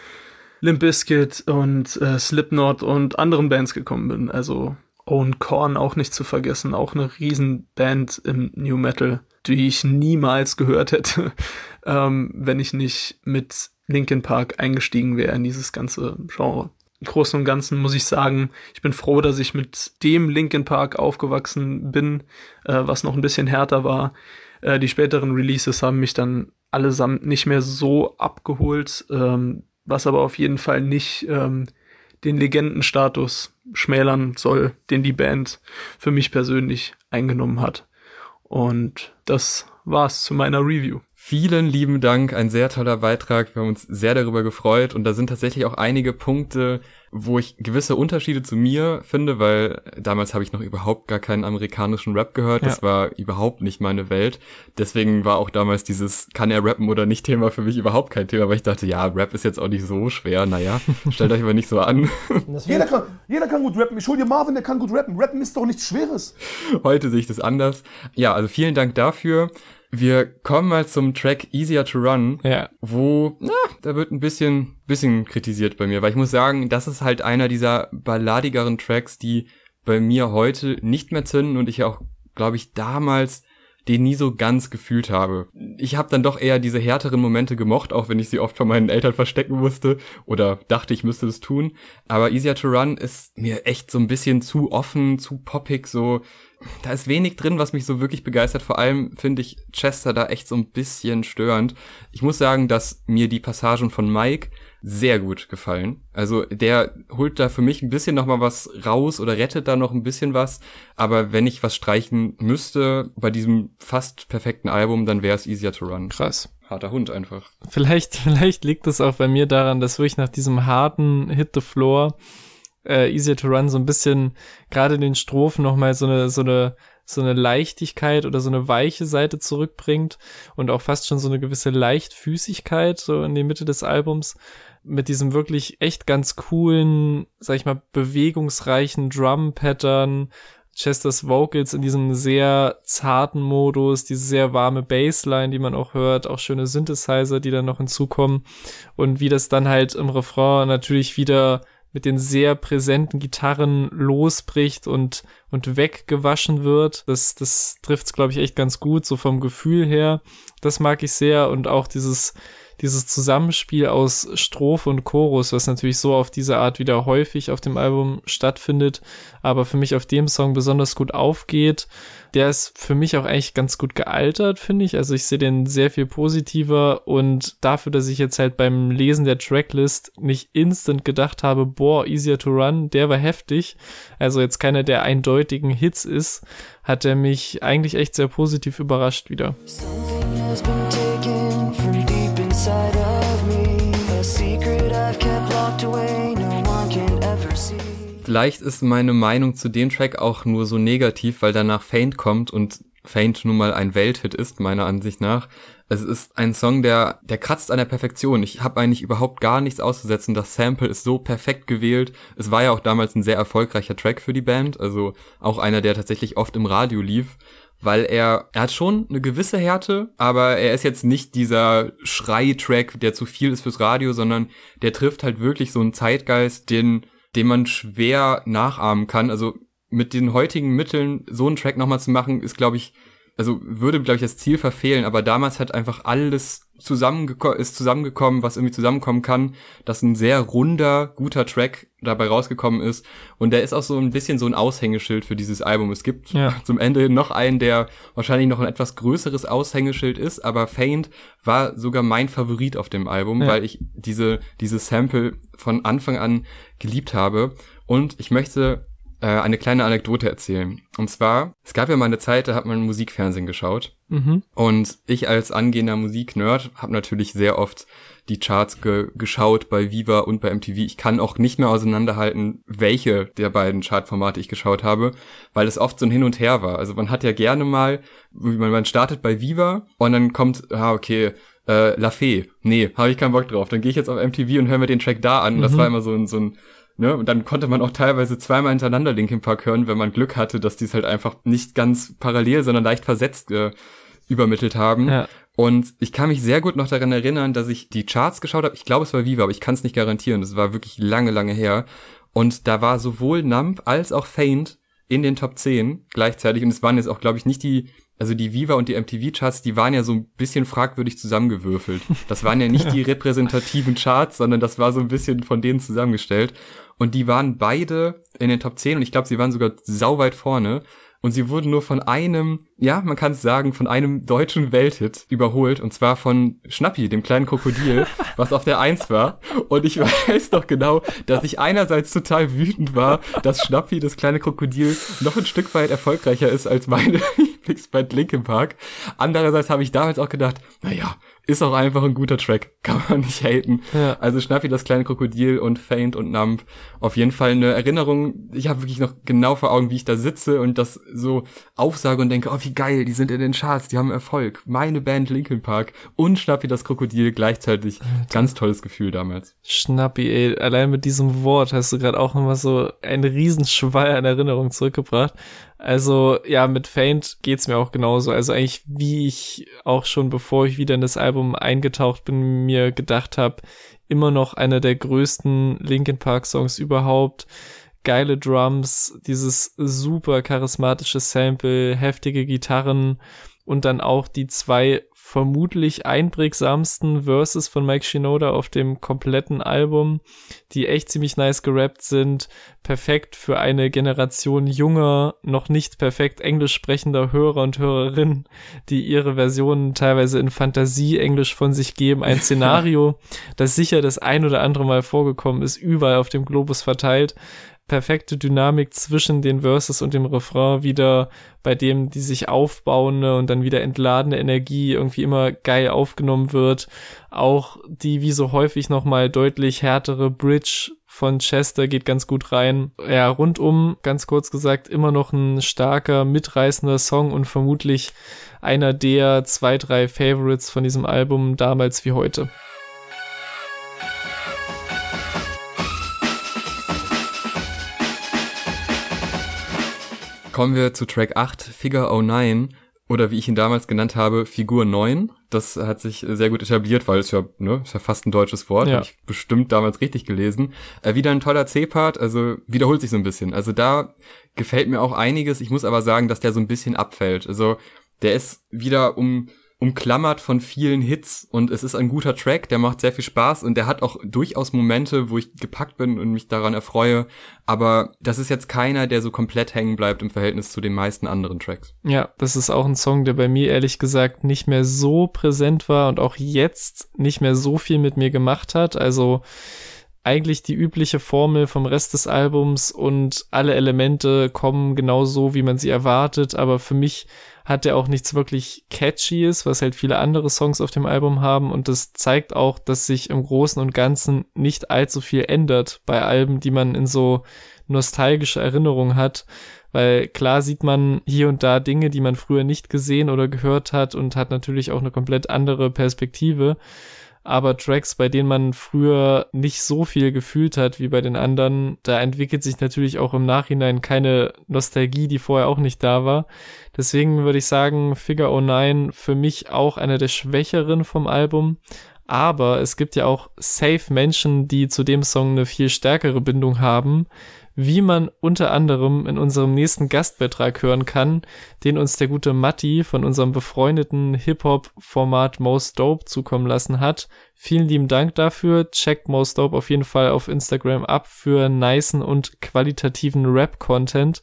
Limp Bizkit und äh, Slipknot und anderen Bands gekommen bin. Also Owen Korn auch nicht zu vergessen, auch eine Riesenband im New Metal, die ich niemals gehört hätte, ähm, wenn ich nicht mit Linkin Park eingestiegen wäre in dieses ganze Genre. Im Großen und Ganzen muss ich sagen, ich bin froh, dass ich mit dem Linkin Park aufgewachsen bin, äh, was noch ein bisschen härter war. Äh, die späteren Releases haben mich dann allesamt nicht mehr so abgeholt, ähm, was aber auf jeden Fall nicht ähm, den Legendenstatus schmälern soll, den die Band für mich persönlich eingenommen hat. Und das war's zu meiner Review. Vielen lieben Dank, ein sehr toller Beitrag. Wir haben uns sehr darüber gefreut und da sind tatsächlich auch einige Punkte, wo ich gewisse Unterschiede zu mir finde, weil damals habe ich noch überhaupt gar keinen amerikanischen Rap gehört. Das ja. war überhaupt nicht meine Welt. Deswegen war auch damals dieses kann er rappen oder nicht Thema für mich überhaupt kein Thema, weil ich dachte, ja, Rap ist jetzt auch nicht so schwer. Naja, stellt euch aber nicht so an. jeder, kann, jeder kann gut rappen. Ich hol dir Marvin, der kann gut rappen. Rappen ist doch nichts Schweres. Heute sehe ich das anders. Ja, also vielen Dank dafür. Wir kommen mal zum Track Easier to Run, ja. wo, na, da wird ein bisschen, bisschen kritisiert bei mir, weil ich muss sagen, das ist halt einer dieser balladigeren Tracks, die bei mir heute nicht mehr zünden und ich auch, glaube ich, damals den nie so ganz gefühlt habe. Ich habe dann doch eher diese härteren Momente gemocht, auch wenn ich sie oft von meinen Eltern verstecken musste oder dachte, ich müsste das tun. Aber Easier to Run ist mir echt so ein bisschen zu offen, zu poppig, so da ist wenig drin, was mich so wirklich begeistert. Vor allem finde ich Chester da echt so ein bisschen störend. Ich muss sagen, dass mir die Passagen von Mike sehr gut gefallen. Also der holt da für mich ein bisschen noch mal was raus oder rettet da noch ein bisschen was. Aber wenn ich was streichen müsste bei diesem fast perfekten Album, dann wäre es Easier to Run. Krass. Harter Hund einfach. Vielleicht, vielleicht liegt es auch bei mir daran, dass wirklich nach diesem harten Hit the Floor äh, Easier to Run so ein bisschen gerade in den Strophen noch mal so eine so eine so eine Leichtigkeit oder so eine weiche Seite zurückbringt und auch fast schon so eine gewisse Leichtfüßigkeit so in die Mitte des Albums mit diesem wirklich echt ganz coolen, sag ich mal, bewegungsreichen Drum-Pattern, Chesters Vocals in diesem sehr zarten Modus, diese sehr warme Bassline, die man auch hört, auch schöne Synthesizer, die dann noch hinzukommen und wie das dann halt im Refrain natürlich wieder mit den sehr präsenten Gitarren losbricht und, und weggewaschen wird. Das, das trifft's, glaube ich, echt ganz gut, so vom Gefühl her. Das mag ich sehr und auch dieses, dieses Zusammenspiel aus Strophe und Chorus, was natürlich so auf diese Art wieder häufig auf dem Album stattfindet, aber für mich auf dem Song besonders gut aufgeht. Der ist für mich auch eigentlich ganz gut gealtert, finde ich. Also ich sehe den sehr viel positiver und dafür, dass ich jetzt halt beim Lesen der Tracklist nicht instant gedacht habe, boah, easier to run, der war heftig. Also jetzt keiner der eindeutigen Hits ist, hat er mich eigentlich echt sehr positiv überrascht wieder. Vielleicht ist meine Meinung zu dem Track auch nur so negativ, weil danach Faint kommt und Faint nun mal ein Welthit ist, meiner Ansicht nach. Es ist ein Song, der, der kratzt an der Perfektion. Ich habe eigentlich überhaupt gar nichts auszusetzen. Das Sample ist so perfekt gewählt. Es war ja auch damals ein sehr erfolgreicher Track für die Band, also auch einer, der tatsächlich oft im Radio lief weil er, er hat schon eine gewisse Härte, aber er ist jetzt nicht dieser Schrei-Track, der zu viel ist fürs Radio, sondern der trifft halt wirklich so einen Zeitgeist, den, den man schwer nachahmen kann. Also mit den heutigen Mitteln so einen Track nochmal zu machen, ist, glaube ich, also würde, glaube ich, das Ziel verfehlen, aber damals hat einfach alles zusammengeko ist zusammengekommen, was irgendwie zusammenkommen kann, dass ein sehr runder, guter Track dabei rausgekommen ist. Und der ist auch so ein bisschen so ein Aushängeschild für dieses Album. Es gibt ja. zum Ende noch einen, der wahrscheinlich noch ein etwas größeres Aushängeschild ist, aber Faint war sogar mein Favorit auf dem Album, ja. weil ich diese, diese Sample von Anfang an geliebt habe. Und ich möchte äh, eine kleine Anekdote erzählen. Und zwar, es gab ja mal eine Zeit, da hat man Musikfernsehen geschaut. Mhm. Und ich als angehender Musiknerd habe natürlich sehr oft die Charts ge geschaut bei Viva und bei MTV. Ich kann auch nicht mehr auseinanderhalten, welche der beiden Chartformate ich geschaut habe, weil es oft so ein Hin und Her war. Also man hat ja gerne mal, man, man startet bei Viva und dann kommt, ah, okay, äh, La Fee. Nee, habe ich keinen Bock drauf. Dann gehe ich jetzt auf MTV und höre mir den Track da an. Mhm. Das war immer so ein, so ein Ne? Und dann konnte man auch teilweise zweimal hintereinander Linkin Park hören, wenn man Glück hatte, dass die es halt einfach nicht ganz parallel, sondern leicht versetzt äh, übermittelt haben. Ja. Und ich kann mich sehr gut noch daran erinnern, dass ich die Charts geschaut habe. Ich glaube, es war Viva, aber ich kann es nicht garantieren. Das war wirklich lange, lange her. Und da war sowohl Nump als auch Faint in den Top 10 gleichzeitig. Und es waren jetzt auch, glaube ich, nicht die also die Viva und die MTV-Charts, die waren ja so ein bisschen fragwürdig zusammengewürfelt. Das waren ja nicht die repräsentativen Charts, sondern das war so ein bisschen von denen zusammengestellt. Und die waren beide in den Top 10 und ich glaube, sie waren sogar sauweit vorne. Und sie wurden nur von einem, ja, man kann es sagen, von einem deutschen Welthit überholt. Und zwar von Schnappi, dem kleinen Krokodil, was auf der Eins war. Und ich weiß doch genau, dass ich einerseits total wütend war, dass Schnappi, das kleine Krokodil, noch ein Stück weit erfolgreicher ist als meine Lieblingsband Linkin Park. Andererseits habe ich damals auch gedacht, naja, ist auch einfach ein guter Track. Kann man nicht haten. Ja. Also Schnappi, das kleine Krokodil und Faint und Nump. Auf jeden Fall eine Erinnerung. Ich habe wirklich noch genau vor Augen, wie ich da sitze und das so aufsage und denke, oh, wie geil, die sind in den Charts, die haben Erfolg. Meine Band Linkin Park und Schnappi, das Krokodil gleichzeitig. Ganz tolles Gefühl damals. Schnappi, ey, allein mit diesem Wort hast du gerade auch nochmal so einen Riesenschwall an Erinnerungen zurückgebracht. Also ja, mit Faint geht's mir auch genauso. Also eigentlich, wie ich auch schon bevor ich wieder in das Album eingetaucht bin, mir gedacht habe, immer noch einer der größten Linkin Park Songs überhaupt. Geile Drums, dieses super charismatische Sample, heftige Gitarren und dann auch die zwei vermutlich einprägsamsten Verses von Mike Shinoda auf dem kompletten Album, die echt ziemlich nice gerappt sind, perfekt für eine Generation junger, noch nicht perfekt englisch sprechender Hörer und Hörerinnen, die ihre Versionen teilweise in Fantasie Englisch von sich geben. Ein Szenario, das sicher das ein oder andere Mal vorgekommen ist, überall auf dem Globus verteilt perfekte Dynamik zwischen den Verses und dem Refrain wieder, bei dem die sich aufbauende und dann wieder entladene Energie irgendwie immer geil aufgenommen wird. Auch die wie so häufig nochmal deutlich härtere Bridge von Chester geht ganz gut rein. Ja, rundum, ganz kurz gesagt, immer noch ein starker, mitreißender Song und vermutlich einer der zwei, drei Favorites von diesem Album damals wie heute. Kommen wir zu Track 8, Figure 09 oder wie ich ihn damals genannt habe, Figur 9. Das hat sich sehr gut etabliert, weil es ja, ne, ist ja fast ein deutsches Wort, Ja. habe ich bestimmt damals richtig gelesen. Äh, wieder ein toller C-Part, also wiederholt sich so ein bisschen. Also da gefällt mir auch einiges. Ich muss aber sagen, dass der so ein bisschen abfällt. Also der ist wieder um umklammert von vielen Hits und es ist ein guter Track, der macht sehr viel Spaß und der hat auch durchaus Momente, wo ich gepackt bin und mich daran erfreue, aber das ist jetzt keiner, der so komplett hängen bleibt im Verhältnis zu den meisten anderen Tracks. Ja, das ist auch ein Song, der bei mir ehrlich gesagt nicht mehr so präsent war und auch jetzt nicht mehr so viel mit mir gemacht hat. Also eigentlich die übliche Formel vom Rest des Albums und alle Elemente kommen genau so, wie man sie erwartet, aber für mich hat der auch nichts wirklich Catchyes, was halt viele andere Songs auf dem Album haben und das zeigt auch, dass sich im Großen und Ganzen nicht allzu viel ändert bei Alben, die man in so nostalgische Erinnerung hat, weil klar sieht man hier und da Dinge, die man früher nicht gesehen oder gehört hat und hat natürlich auch eine komplett andere Perspektive. Aber Tracks, bei denen man früher nicht so viel gefühlt hat wie bei den anderen, da entwickelt sich natürlich auch im Nachhinein keine Nostalgie, die vorher auch nicht da war. Deswegen würde ich sagen, Figure 09 für mich auch einer der schwächeren vom Album. Aber es gibt ja auch safe Menschen, die zu dem Song eine viel stärkere Bindung haben, wie man unter anderem in unserem nächsten Gastbeitrag hören kann, den uns der gute Matti von unserem befreundeten Hip-Hop-Format Most Dope zukommen lassen hat. Vielen lieben Dank dafür. Checkt Most Dope auf jeden Fall auf Instagram ab für nicen und qualitativen Rap-Content.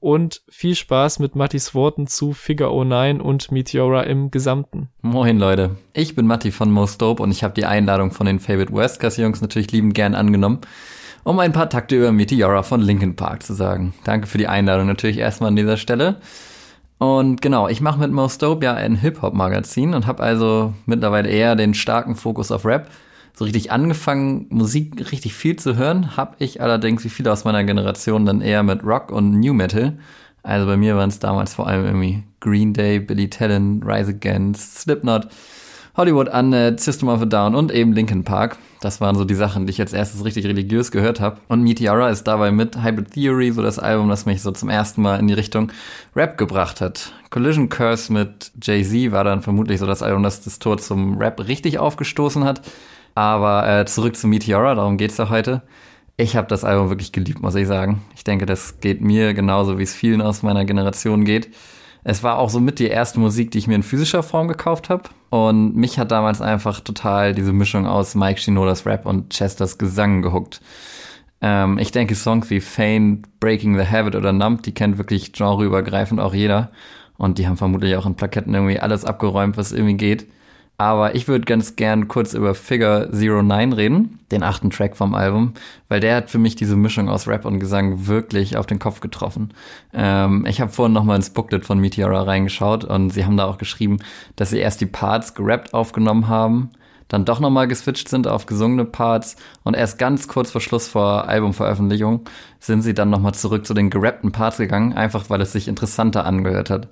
Und viel Spaß mit Mattis Worten zu Figure 09 und Meteora im Gesamten. Moin Leute, ich bin Matti von Most Dope und ich habe die Einladung von den Favorite Westcast Jungs natürlich liebend gern angenommen um ein paar Takte über Meteora von Linkin Park zu sagen. Danke für die Einladung natürlich erstmal an dieser Stelle. Und genau, ich mache mit Mostopia ein Hip-Hop-Magazin und habe also mittlerweile eher den starken Fokus auf Rap. So richtig angefangen, Musik richtig viel zu hören, habe ich allerdings wie viele aus meiner Generation dann eher mit Rock und New Metal. Also bei mir waren es damals vor allem irgendwie Green Day, Billy Talent, Rise Against, Slipknot, Hollywood Undead, System of a Down und eben Linkin Park. Das waren so die Sachen, die ich jetzt erstes richtig religiös gehört habe. Und Meteora ist dabei mit Hybrid Theory so das Album, das mich so zum ersten Mal in die Richtung Rap gebracht hat. Collision Curse mit Jay-Z war dann vermutlich so das Album, das das Tor zum Rap richtig aufgestoßen hat. Aber äh, zurück zu Meteora, darum geht's ja heute. Ich habe das Album wirklich geliebt, muss ich sagen. Ich denke, das geht mir genauso, wie es vielen aus meiner Generation geht. Es war auch so mit die erste Musik, die ich mir in physischer Form gekauft habe. Und mich hat damals einfach total diese Mischung aus Mike Shinodas Rap und Chesters Gesang gehuckt. Ähm, ich denke, Songs wie Faint, Breaking the Habit oder Numb, die kennt wirklich genreübergreifend auch jeder. Und die haben vermutlich auch in Plaketten irgendwie alles abgeräumt, was irgendwie geht. Aber ich würde ganz gern kurz über Figure 09 reden, den achten Track vom Album, weil der hat für mich diese Mischung aus Rap und Gesang wirklich auf den Kopf getroffen. Ähm, ich habe vorhin nochmal ins Booklet von Meteora reingeschaut und sie haben da auch geschrieben, dass sie erst die Parts gerappt aufgenommen haben, dann doch nochmal geswitcht sind auf gesungene Parts und erst ganz kurz vor Schluss vor Albumveröffentlichung sind sie dann nochmal zurück zu den gerappten Parts gegangen, einfach weil es sich interessanter angehört hat.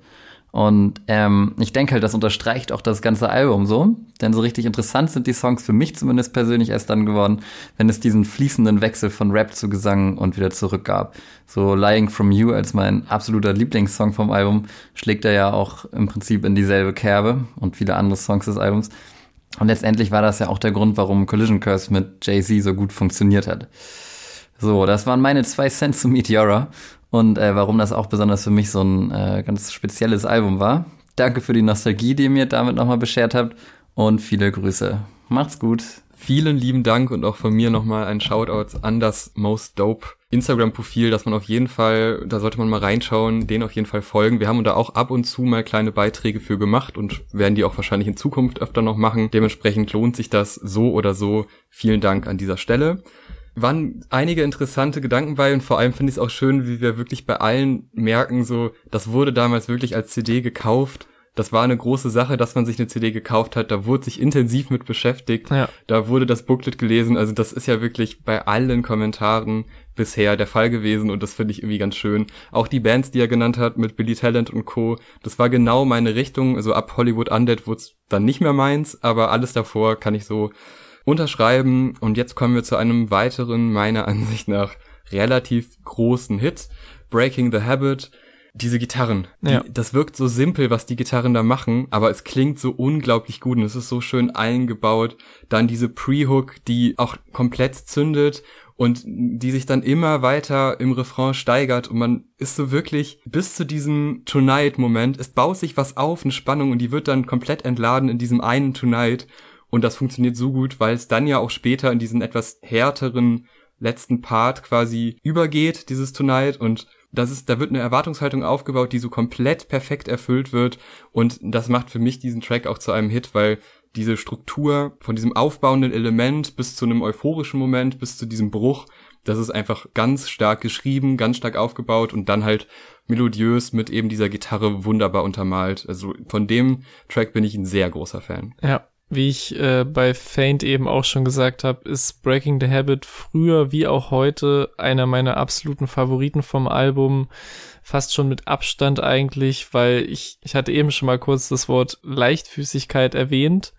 Und ähm, ich denke halt, das unterstreicht auch das ganze Album so. Denn so richtig interessant sind die Songs für mich zumindest persönlich erst dann geworden, wenn es diesen fließenden Wechsel von Rap zu Gesang und wieder zurück gab. So Lying From You als mein absoluter Lieblingssong vom Album schlägt er ja auch im Prinzip in dieselbe Kerbe und viele andere Songs des Albums. Und letztendlich war das ja auch der Grund, warum Collision Curse mit Jay-Z so gut funktioniert hat. So, das waren meine zwei Cents zu Meteora und äh, warum das auch besonders für mich so ein äh, ganz spezielles Album war. Danke für die Nostalgie, die ihr mir damit nochmal beschert habt und viele Grüße. Macht's gut. Vielen lieben Dank und auch von mir nochmal ein Shoutout an das Most Dope Instagram-Profil, dass man auf jeden Fall, da sollte man mal reinschauen, den auf jeden Fall folgen. Wir haben da auch ab und zu mal kleine Beiträge für gemacht und werden die auch wahrscheinlich in Zukunft öfter noch machen. Dementsprechend lohnt sich das so oder so. Vielen Dank an dieser Stelle waren einige interessante Gedanken bei und vor allem finde ich es auch schön, wie wir wirklich bei allen merken, so, das wurde damals wirklich als CD gekauft. Das war eine große Sache, dass man sich eine CD gekauft hat. Da wurde sich intensiv mit beschäftigt. Ja. Da wurde das Booklet gelesen. Also das ist ja wirklich bei allen Kommentaren bisher der Fall gewesen und das finde ich irgendwie ganz schön. Auch die Bands, die er genannt hat mit Billy Talent und Co. Das war genau meine Richtung. Also ab Hollywood Undead wurde es dann nicht mehr meins, aber alles davor kann ich so unterschreiben. Und jetzt kommen wir zu einem weiteren, meiner Ansicht nach, relativ großen Hit. Breaking the Habit. Diese Gitarren, die, ja. das wirkt so simpel, was die Gitarren da machen, aber es klingt so unglaublich gut und es ist so schön eingebaut. Dann diese Pre-Hook, die auch komplett zündet und die sich dann immer weiter im Refrain steigert und man ist so wirklich bis zu diesem Tonight-Moment, es baut sich was auf, eine Spannung und die wird dann komplett entladen in diesem einen Tonight und das funktioniert so gut, weil es dann ja auch später in diesen etwas härteren letzten Part quasi übergeht, dieses Tonight. Und das ist, da wird eine Erwartungshaltung aufgebaut, die so komplett perfekt erfüllt wird. Und das macht für mich diesen Track auch zu einem Hit, weil diese Struktur von diesem aufbauenden Element bis zu einem euphorischen Moment, bis zu diesem Bruch, das ist einfach ganz stark geschrieben, ganz stark aufgebaut und dann halt melodiös mit eben dieser Gitarre wunderbar untermalt. Also von dem Track bin ich ein sehr großer Fan. Ja, wie ich äh, bei Faint eben auch schon gesagt habe, ist Breaking the Habit früher wie auch heute einer meiner absoluten Favoriten vom Album. Fast schon mit Abstand eigentlich, weil ich, ich hatte eben schon mal kurz das Wort Leichtfüßigkeit erwähnt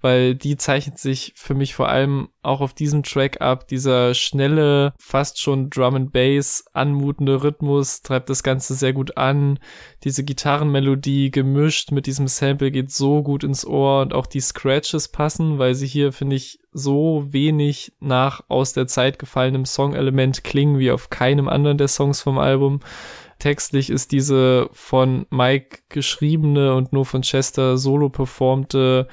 weil die zeichnet sich für mich vor allem auch auf diesem Track ab. Dieser schnelle, fast schon Drum and Bass anmutende Rhythmus treibt das Ganze sehr gut an. Diese Gitarrenmelodie gemischt mit diesem Sample geht so gut ins Ohr und auch die Scratches passen, weil sie hier, finde ich, so wenig nach aus der Zeit gefallenem Songelement klingen wie auf keinem anderen der Songs vom Album. Textlich ist diese von Mike geschriebene und nur von Chester solo performte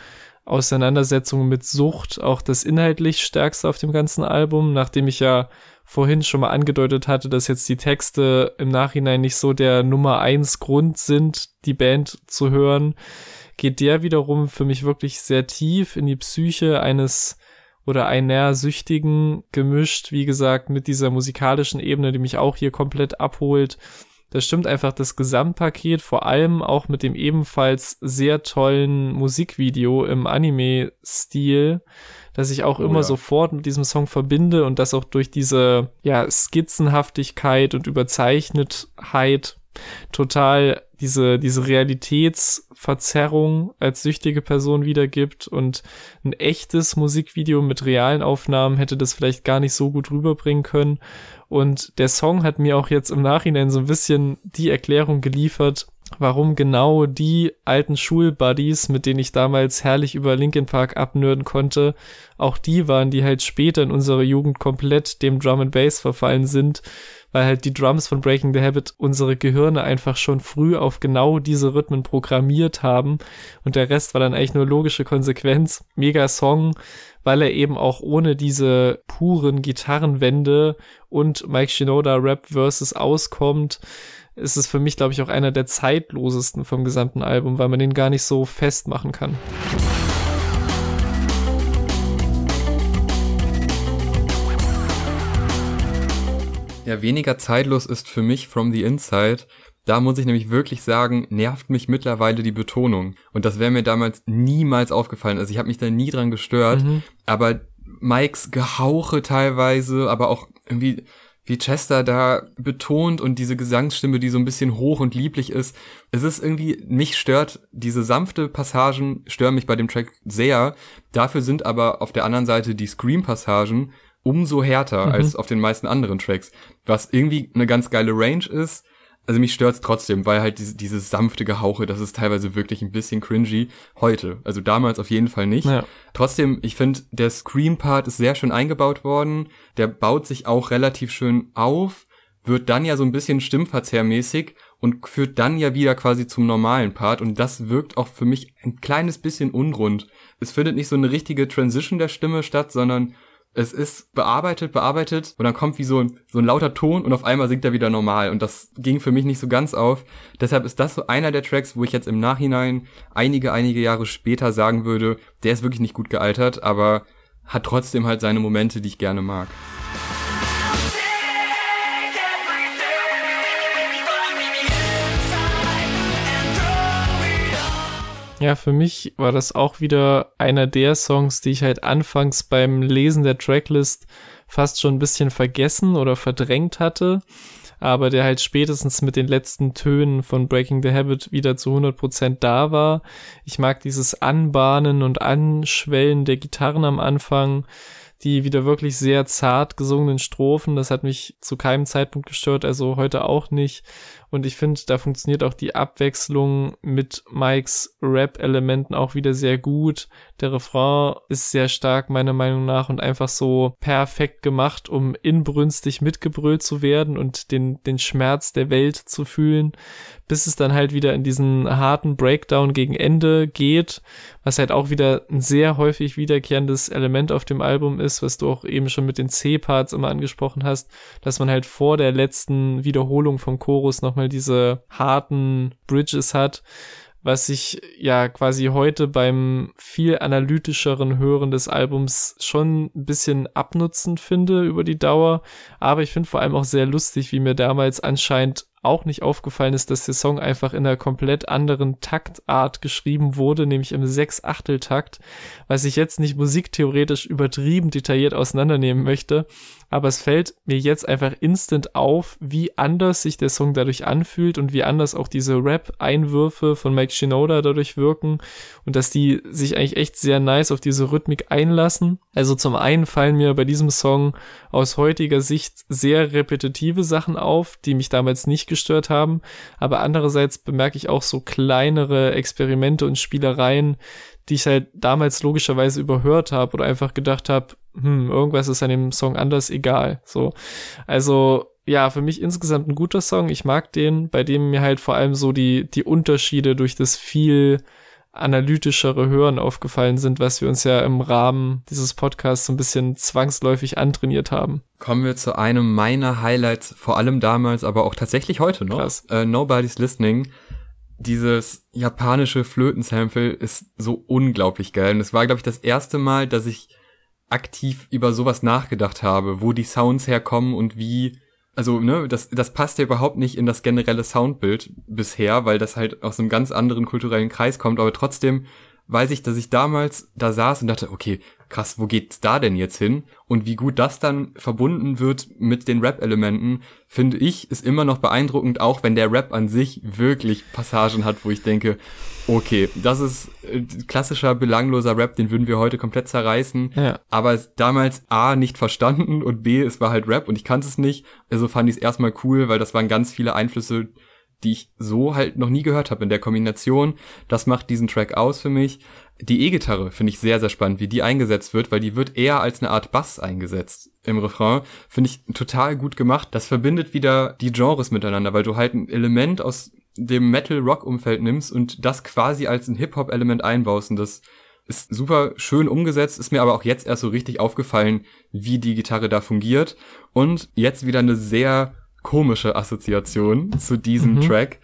Auseinandersetzung mit Sucht auch das inhaltlich stärkste auf dem ganzen Album, nachdem ich ja vorhin schon mal angedeutet hatte, dass jetzt die Texte im Nachhinein nicht so der Nummer eins Grund sind, die Band zu hören, geht der wiederum für mich wirklich sehr tief in die Psyche eines oder einer Süchtigen gemischt, wie gesagt, mit dieser musikalischen Ebene, die mich auch hier komplett abholt. Das stimmt einfach das Gesamtpaket, vor allem auch mit dem ebenfalls sehr tollen Musikvideo im Anime-Stil, das ich auch Oh immer ja. sofort mit diesem Song verbinde und das auch durch diese, ja, Skizzenhaftigkeit und Überzeichnetheit total diese, diese Realitätsverzerrung als süchtige Person wiedergibt und ein echtes Musikvideo mit realen Aufnahmen hätte das vielleicht gar nicht so gut rüberbringen können. Und der Song hat mir auch jetzt im Nachhinein so ein bisschen die Erklärung geliefert, warum genau die alten Schulbuddies, mit denen ich damals herrlich über Linkin Park abnörden konnte, auch die waren, die halt später in unserer Jugend komplett dem Drum and Bass verfallen sind, weil halt die Drums von Breaking the Habit unsere Gehirne einfach schon früh auf genau diese Rhythmen programmiert haben und der Rest war dann eigentlich nur logische Konsequenz. Mega Song, weil er eben auch ohne diese puren Gitarrenwände und Mike Shinoda Rap Verses auskommt ist es für mich, glaube ich, auch einer der zeitlosesten vom gesamten Album, weil man den gar nicht so festmachen kann. Ja, weniger zeitlos ist für mich From the Inside. Da muss ich nämlich wirklich sagen, nervt mich mittlerweile die Betonung. Und das wäre mir damals niemals aufgefallen. Also ich habe mich da nie dran gestört. Mhm. Aber Mikes Gehauche teilweise, aber auch irgendwie wie Chester da betont und diese Gesangsstimme, die so ein bisschen hoch und lieblich ist. Es ist irgendwie, mich stört, diese sanfte Passagen stören mich bei dem Track sehr. Dafür sind aber auf der anderen Seite die Scream-Passagen umso härter Mhm. als auf den meisten anderen Tracks. Was irgendwie eine ganz geile Range ist. Also mich stört's trotzdem, weil halt diese, dieses sanfte Gehauche, das ist teilweise wirklich ein bisschen cringy heute. Also damals auf jeden Fall nicht. Ja. Trotzdem, ich finde, der Scream-Part ist sehr schön eingebaut worden. Der baut sich auch relativ schön auf, wird dann ja so ein bisschen stimmverzerrmäßig und führt dann ja wieder quasi zum normalen Part. Und das wirkt auch für mich ein kleines bisschen unrund. Es findet nicht so eine richtige Transition der Stimme statt, sondern es ist bearbeitet, bearbeitet und dann kommt wie so ein, so ein lauter Ton und auf einmal singt er wieder normal und das ging für mich nicht so ganz auf. Deshalb ist das so einer der Tracks, wo ich jetzt im Nachhinein einige, einige Jahre später sagen würde, der ist wirklich nicht gut gealtert, aber hat trotzdem halt seine Momente, die ich gerne mag. Ja, für mich war das auch wieder einer der Songs, die ich halt anfangs beim Lesen der Tracklist fast schon ein bisschen vergessen oder verdrängt hatte, aber der halt spätestens mit den letzten Tönen von Breaking the Habit wieder zu 100% da war. Ich mag dieses Anbahnen und Anschwellen der Gitarren am Anfang, die wieder wirklich sehr zart gesungenen Strophen, das hat mich zu keinem Zeitpunkt gestört, also heute auch nicht. Und ich finde, da funktioniert auch die Abwechslung mit Mikes Rap-Elementen auch wieder sehr gut. Der Refrain ist sehr stark, meiner Meinung nach, und einfach so perfekt gemacht, um inbrünstig mitgebrüllt zu werden und den, den Schmerz der Welt zu fühlen, bis es dann halt wieder in diesen harten Breakdown gegen Ende geht, was halt auch wieder ein sehr häufig wiederkehrendes Element auf dem Album ist, was du auch eben schon mit den C-Parts immer angesprochen hast, dass man halt vor der letzten Wiederholung vom Chorus nochmal diese harten Bridges hat, was ich ja quasi heute beim viel analytischeren Hören des Albums schon ein bisschen abnutzend finde über die Dauer. Aber ich finde vor allem auch sehr lustig, wie mir damals anscheinend auch nicht aufgefallen ist, dass der Song einfach in einer komplett anderen Taktart geschrieben wurde, nämlich im Sechs-Achtel-Takt, was ich jetzt nicht musiktheoretisch übertrieben detailliert auseinandernehmen möchte, aber es fällt mir jetzt einfach instant auf, wie anders sich der Song dadurch anfühlt und wie anders auch diese Rap-Einwürfe von Mike Shinoda dadurch wirken und dass die sich eigentlich echt sehr nice auf diese Rhythmik einlassen. Also zum einen fallen mir bei diesem Song aus heutiger Sicht sehr repetitive Sachen auf, die mich damals nicht gestört haben, aber andererseits bemerke ich auch so kleinere Experimente und Spielereien, die ich halt damals logischerweise überhört habe oder einfach gedacht habe, hm, irgendwas ist an dem Song anders, egal. So. Also, ja, für mich insgesamt ein guter Song. Ich mag den, bei dem mir halt vor allem so die, die Unterschiede durch das viel analytischere Hören aufgefallen sind, was wir uns ja im Rahmen dieses Podcasts so ein bisschen zwangsläufig antrainiert haben. Kommen wir zu einem meiner Highlights, vor allem damals, aber auch tatsächlich heute noch. Krass. Äh, Nobody's Listening. Dieses japanische Flötensample ist so unglaublich geil. Und es war, glaube ich, das erste Mal, dass ich aktiv über sowas nachgedacht habe, wo die Sounds herkommen und wie also, ne, das, das passt ja überhaupt nicht in das generelle Soundbild bisher, weil das halt aus einem ganz anderen kulturellen Kreis kommt, aber trotzdem weiß ich, dass ich damals da saß und dachte, okay, krass, wo geht's da denn jetzt hin? Und wie gut das dann verbunden wird mit den Rap-Elementen, finde ich, ist immer noch beeindruckend, auch wenn der Rap an sich wirklich Passagen hat, wo ich denke, okay, das ist äh, klassischer belangloser Rap, den würden wir heute komplett zerreißen. Ja. Aber damals A nicht verstanden und B, es war halt Rap und ich kannte es nicht. Also fand ich es erstmal cool, weil das waren ganz viele Einflüsse, die ich so halt noch nie gehört habe in der Kombination. Das macht diesen Track aus für mich. Die E-Gitarre finde ich sehr, sehr spannend, wie die eingesetzt wird, weil die wird eher als eine Art Bass eingesetzt im Refrain. Finde ich total gut gemacht. Das verbindet wieder die Genres miteinander, weil du halt ein Element aus dem Metal-Rock-Umfeld nimmst und das quasi als ein Hip-Hop-Element einbaust. Und das ist super schön umgesetzt, ist mir aber auch jetzt erst so richtig aufgefallen, wie die Gitarre da fungiert. Und jetzt wieder eine sehr komische Assoziation zu diesem Mhm. Track.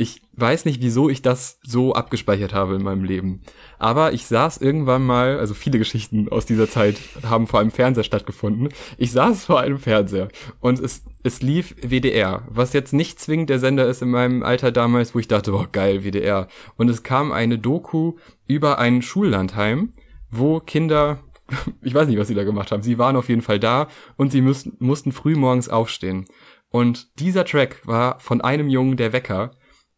Ich weiß nicht, wieso ich das so abgespeichert habe in meinem Leben. Aber ich saß irgendwann mal, also viele Geschichten aus dieser Zeit haben vor einem Fernseher stattgefunden. Ich saß vor einem Fernseher und es, es lief WDR, was jetzt nicht zwingend der Sender ist in meinem Alter damals, wo ich dachte, boah, geil, WDR. Und es kam eine Doku über ein Schullandheim, wo Kinder, ich weiß nicht, was sie da gemacht haben, sie waren auf jeden Fall da und sie müssten, mussten früh morgens aufstehen. Und dieser Track war von einem Jungen der Wecker.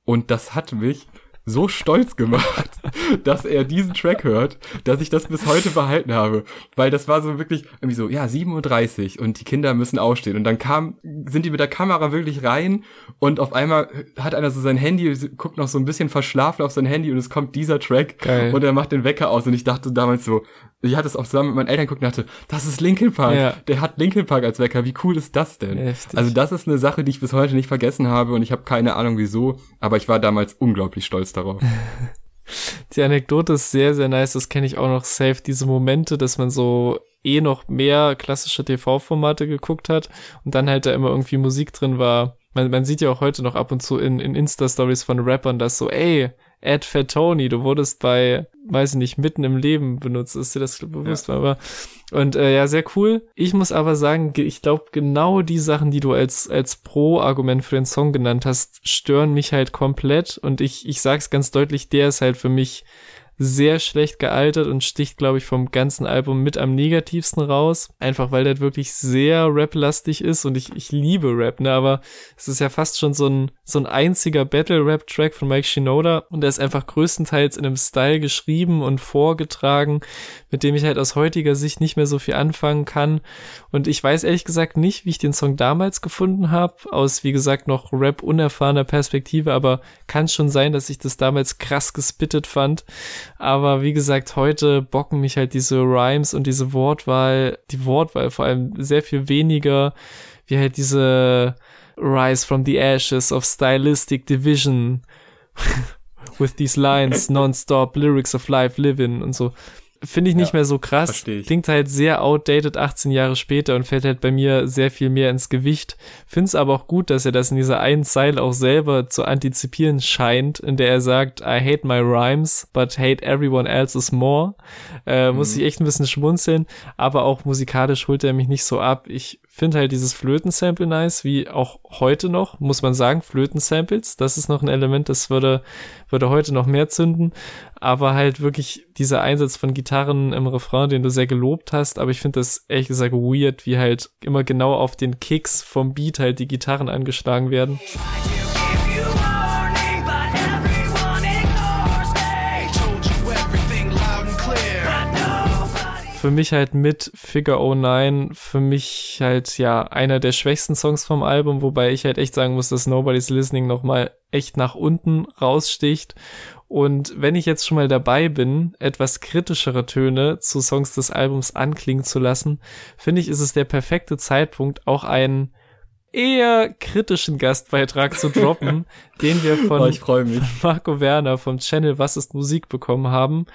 Und das hat mich so stolz gemacht, dass er diesen Track hört, dass ich das bis heute behalten habe. Weil das war so wirklich irgendwie so, ja, 7.30 Uhr und die Kinder müssen aufstehen. Und dann kam, sind die mit der Kamera wirklich rein und auf einmal hat einer so sein Handy, guckt noch so ein bisschen verschlafen auf sein Handy und es kommt dieser Track Geil. und er macht den Wecker aus. Und ich dachte damals so, ich hatte es auch zusammen mit meinen Eltern geguckt und dachte, das ist Linkin Park. Ja. Der hat Linkin Park als Wecker. Wie cool ist das denn? Heftig. Also das ist eine Sache, die ich bis heute nicht vergessen habe und ich habe keine Ahnung wieso, aber ich war damals unglaublich stolz darauf. Die Anekdote ist sehr, sehr nice. Das kenne ich auch noch safe. Diese Momente, dass man so eh noch mehr klassische TV-Formate geguckt hat und dann halt da immer irgendwie Musik drin war. Man, man sieht ja auch heute noch ab und zu in, in Insta-Stories von Rappern, dass so, ey, Ed Fat Tony, du wurdest bei, weiß ich nicht, mitten im Leben benutzt. Ist dir das bewusst? Aber und äh, ja, sehr cool. Ich muss aber sagen, ge- ich glaube, genau die Sachen, die du als, als Pro-Argument für den Song genannt hast, stören mich halt komplett. Und ich, ich sag's ganz deutlich, der ist halt für mich sehr schlecht gealtert und sticht, glaube ich, vom ganzen Album mit am negativsten raus. Einfach weil der wirklich sehr rap-lastig ist und ich, ich liebe Rap, ne? Aber es ist ja fast schon so ein, so ein einziger Battle-Rap-Track von Mike Shinoda und der ist einfach größtenteils in einem Style geschrieben und vorgetragen, mit dem ich halt aus heutiger Sicht nicht mehr so viel anfangen kann. Und ich weiß ehrlich gesagt nicht, wie ich den Song damals gefunden habe, aus wie gesagt noch Rap unerfahrener Perspektive, aber kann schon sein, dass ich das damals krass gespittet fand. Aber wie gesagt, heute bocken mich halt diese Rhymes und diese Wortwahl, die Wortwahl vor allem sehr viel weniger, wie halt diese Rise from the Ashes of Stylistic Division with these lines, non-stop lyrics of life living und so. Finde ich nicht Ja, mehr so krass. Klingt halt sehr outdated 18 Jahre später und fällt halt bei mir sehr viel mehr ins Gewicht. Find's aber auch gut, dass er das in dieser einen Zeile auch selber zu antizipieren scheint, in der er sagt, I hate my rhymes, but hate everyone else's more. Äh, Muss ich echt ein bisschen schmunzeln, aber auch musikalisch holt er mich nicht so ab. Ich finde halt dieses Flötensample nice, wie auch heute noch, muss man sagen, Flötensamples, das ist noch ein Element, das würde, würde heute noch mehr zünden, aber halt wirklich dieser Einsatz von Gitarren im Refrain, den du sehr gelobt hast, aber ich finde das ehrlich gesagt weird, wie halt immer genau auf den Kicks vom Beat halt die Gitarren angeschlagen werden. Für mich halt mit Figure 09, für mich halt ja einer der schwächsten Songs vom Album, wobei ich halt echt sagen muss, dass Nobody's Listening nochmal echt nach unten raussticht. Und wenn ich jetzt schon mal dabei bin, etwas kritischere Töne zu Songs des Albums anklingen zu lassen, finde ich, ist es der perfekte Zeitpunkt, auch einen eher kritischen Gastbeitrag zu droppen, den wir von Oh, mich. Marco Werner vom Channel Was ist Musik bekommen haben.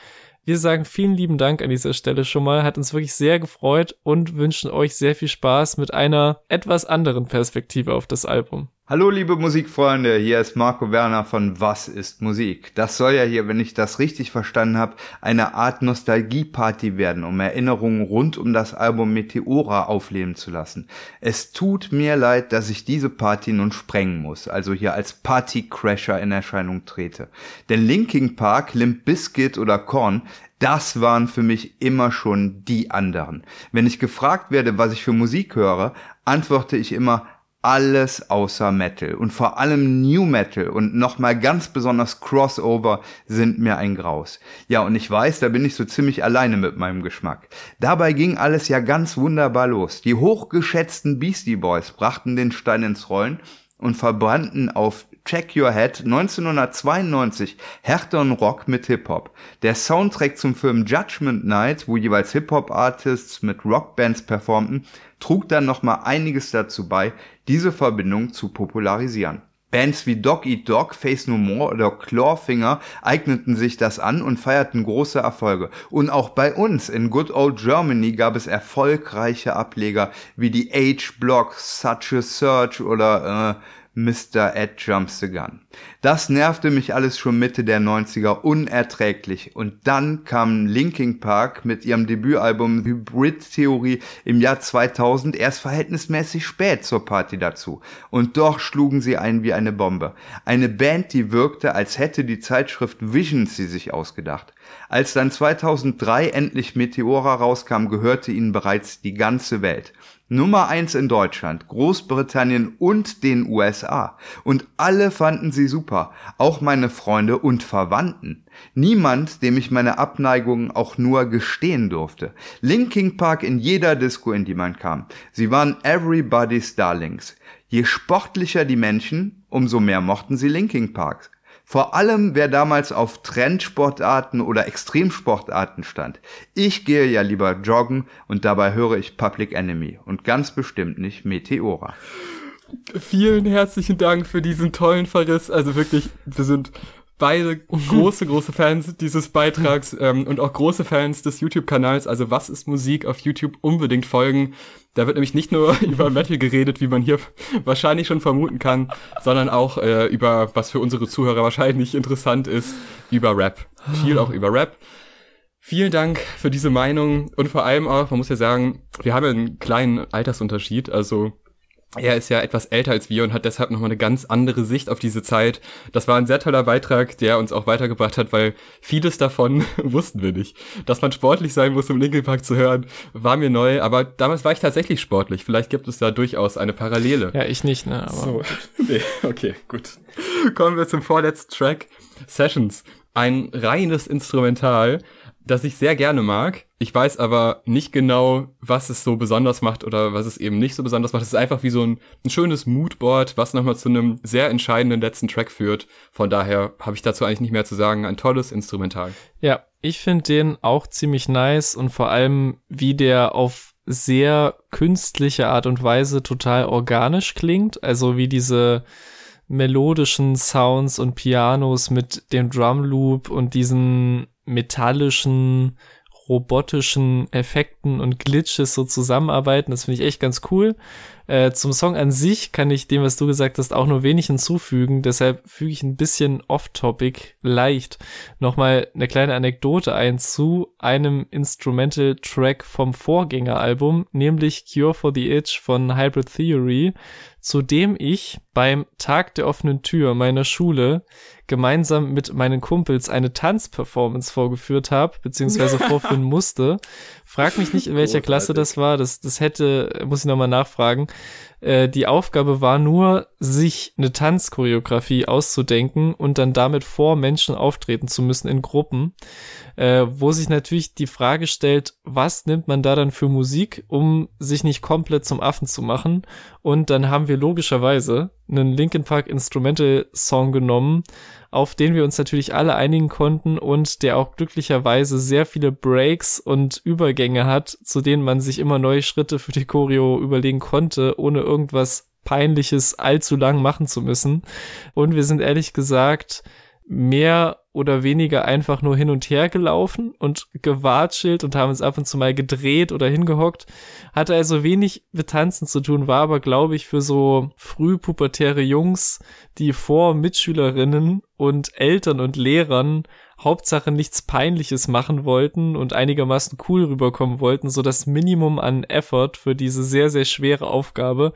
Wir sagen vielen lieben Dank an dieser Stelle schon mal, hat uns wirklich sehr gefreut und wünschen euch sehr viel Spaß mit einer etwas anderen Perspektive auf das Album. Hallo liebe Musikfreunde, hier ist Marco Werner von Was ist Musik? Das soll ja hier, wenn ich das richtig verstanden habe, eine Art Nostalgieparty werden, um Erinnerungen rund um das Album Meteora aufleben zu lassen. Es tut mir leid, dass ich diese Party nun sprengen muss, also hier als Partycrasher in Erscheinung trete. Denn Linkin Park, Limp Bizkit oder Korn das waren für mich immer schon die anderen. Wenn ich gefragt werde, was ich für Musik höre, antworte ich immer alles außer Metal und vor allem New Metal und nochmal ganz besonders Crossover sind mir ein Graus. Ja, und ich weiß, da bin ich so ziemlich alleine mit meinem Geschmack. Dabei ging alles ja ganz wunderbar los. Die hochgeschätzten Beastie Boys brachten den Stein ins Rollen und verbrannten auf Check Your Head 1992 härteren Rock mit Hip-Hop. Der Soundtrack zum Film Judgment Night, wo jeweils Hip-Hop-Artists mit Rockbands performten, trug dann nochmal einiges dazu bei, diese Verbindung zu popularisieren. Bands wie Dog Eat Dog, Face No More oder Clawfinger eigneten sich das an und feierten große Erfolge. Und auch bei uns in Good Old Germany gab es erfolgreiche Ableger wie die H-Block, Such a Search oder äh, Mr. Ed Jumps the Gun. Das nervte mich alles schon Mitte der 90er unerträglich und dann kam Linkin Park mit ihrem Debütalbum Hybrid Theory im Jahr 2000 erst verhältnismäßig spät zur Party dazu und doch schlugen sie ein wie eine Bombe. Eine Band, die wirkte, als hätte die Zeitschrift Visions sie sich ausgedacht. Als dann 2003 endlich Meteora rauskam, gehörte ihnen bereits die ganze Welt. Nummer eins in Deutschland, Großbritannien und den USA. Und alle fanden sie super, auch meine Freunde und Verwandten. Niemand, dem ich meine Abneigung auch nur gestehen durfte. Linkin Park in jeder Disco, in die man kam. Sie waren everybody's darlings. Je sportlicher die Menschen, umso mehr mochten sie Linkin Park. Vor allem, wer damals auf Trendsportarten oder Extremsportarten stand. Ich gehe ja lieber joggen und dabei höre ich Public Enemy und ganz bestimmt nicht Meteora. Vielen herzlichen Dank für diesen tollen Verriss. Also wirklich, wir sind beide große, große Fans dieses Beitrags ähm, und auch große Fans des YouTube-Kanals. Also was ist Musik auf YouTube unbedingt folgen. Da wird nämlich nicht nur über Metal geredet, wie man hier wahrscheinlich schon vermuten kann, sondern auch äh, über, was für unsere Zuhörer wahrscheinlich interessant ist, über Rap. Viel auch über Rap. Vielen Dank für diese Meinung und vor allem auch, man muss ja sagen, wir haben ja einen kleinen Altersunterschied, also er ist ja etwas älter als wir und hat deshalb nochmal eine ganz andere Sicht auf diese Zeit. Das war ein sehr toller Beitrag, der uns auch weitergebracht hat, weil vieles davon wussten wir nicht. Dass man sportlich sein muss, um Linkin Park zu hören, war mir neu, aber damals war ich tatsächlich sportlich. Vielleicht gibt es da durchaus eine Parallele. Ja, ich nicht, ne? Aber So, nee, okay, gut. Kommen wir zum vorletzten Track. Sessions. Ein reines Instrumental, das ich sehr gerne mag. Ich weiß aber nicht genau, was es so besonders macht oder was es eben nicht so besonders macht. Es ist einfach wie so ein, ein schönes Moodboard, was nochmal zu einem sehr entscheidenden letzten Track führt. Von daher habe ich dazu eigentlich nicht mehr zu sagen. Ein tolles Instrumental. Ja, ich finde den auch ziemlich nice und vor allem, wie der auf sehr künstliche Art und Weise total organisch klingt. Also wie diese melodischen Sounds und Pianos mit dem Drum Loop und diesen metallischen, robotischen Effekten und Glitches so zusammenarbeiten. Das finde ich echt ganz cool. Äh, zum Song an sich kann ich dem, was du gesagt hast, auch nur wenig hinzufügen. Deshalb füge ich ein bisschen off-topic leicht nochmal eine kleine Anekdote ein zu einem Instrumental-Track vom Vorgängeralbum, nämlich Cure for the Itch von Hybrid Theory, zu dem ich beim Tag der offenen Tür meiner Schule gemeinsam mit meinen Kumpels eine Tanzperformance vorgeführt habe, beziehungsweise vorführen musste. Frag mich nicht, in welcher Klasse das war. Das, das hätte, muss ich nochmal nachfragen. Äh, die Aufgabe war nur, sich eine Tanzchoreografie auszudenken und dann damit vor Menschen auftreten zu müssen in Gruppen. Äh, wo sich natürlich die Frage stellt, was nimmt man da dann für Musik, um sich nicht komplett zum Affen zu machen? Und dann haben wir logischerweise einen Linkin Park Instrumental Song genommen, auf den wir uns natürlich alle einigen konnten und der auch glücklicherweise sehr viele Breaks und Übergänge hat, zu denen man sich immer neue Schritte für die Choreo überlegen konnte, ohne irgendwas Peinliches allzu lang machen zu müssen. Und wir sind ehrlich gesagt mehr oder weniger einfach nur hin und her gelaufen und gewatschelt und haben uns ab und zu mal gedreht oder hingehockt. Hatte also wenig mit Tanzen zu tun, war aber, glaube ich, für so frühpubertäre Jungs, die vor Mitschülerinnen und Eltern und Lehrern Hauptsache nichts Peinliches machen wollten und einigermaßen cool rüberkommen wollten, so das Minimum an Effort für diese sehr, sehr schwere Aufgabe.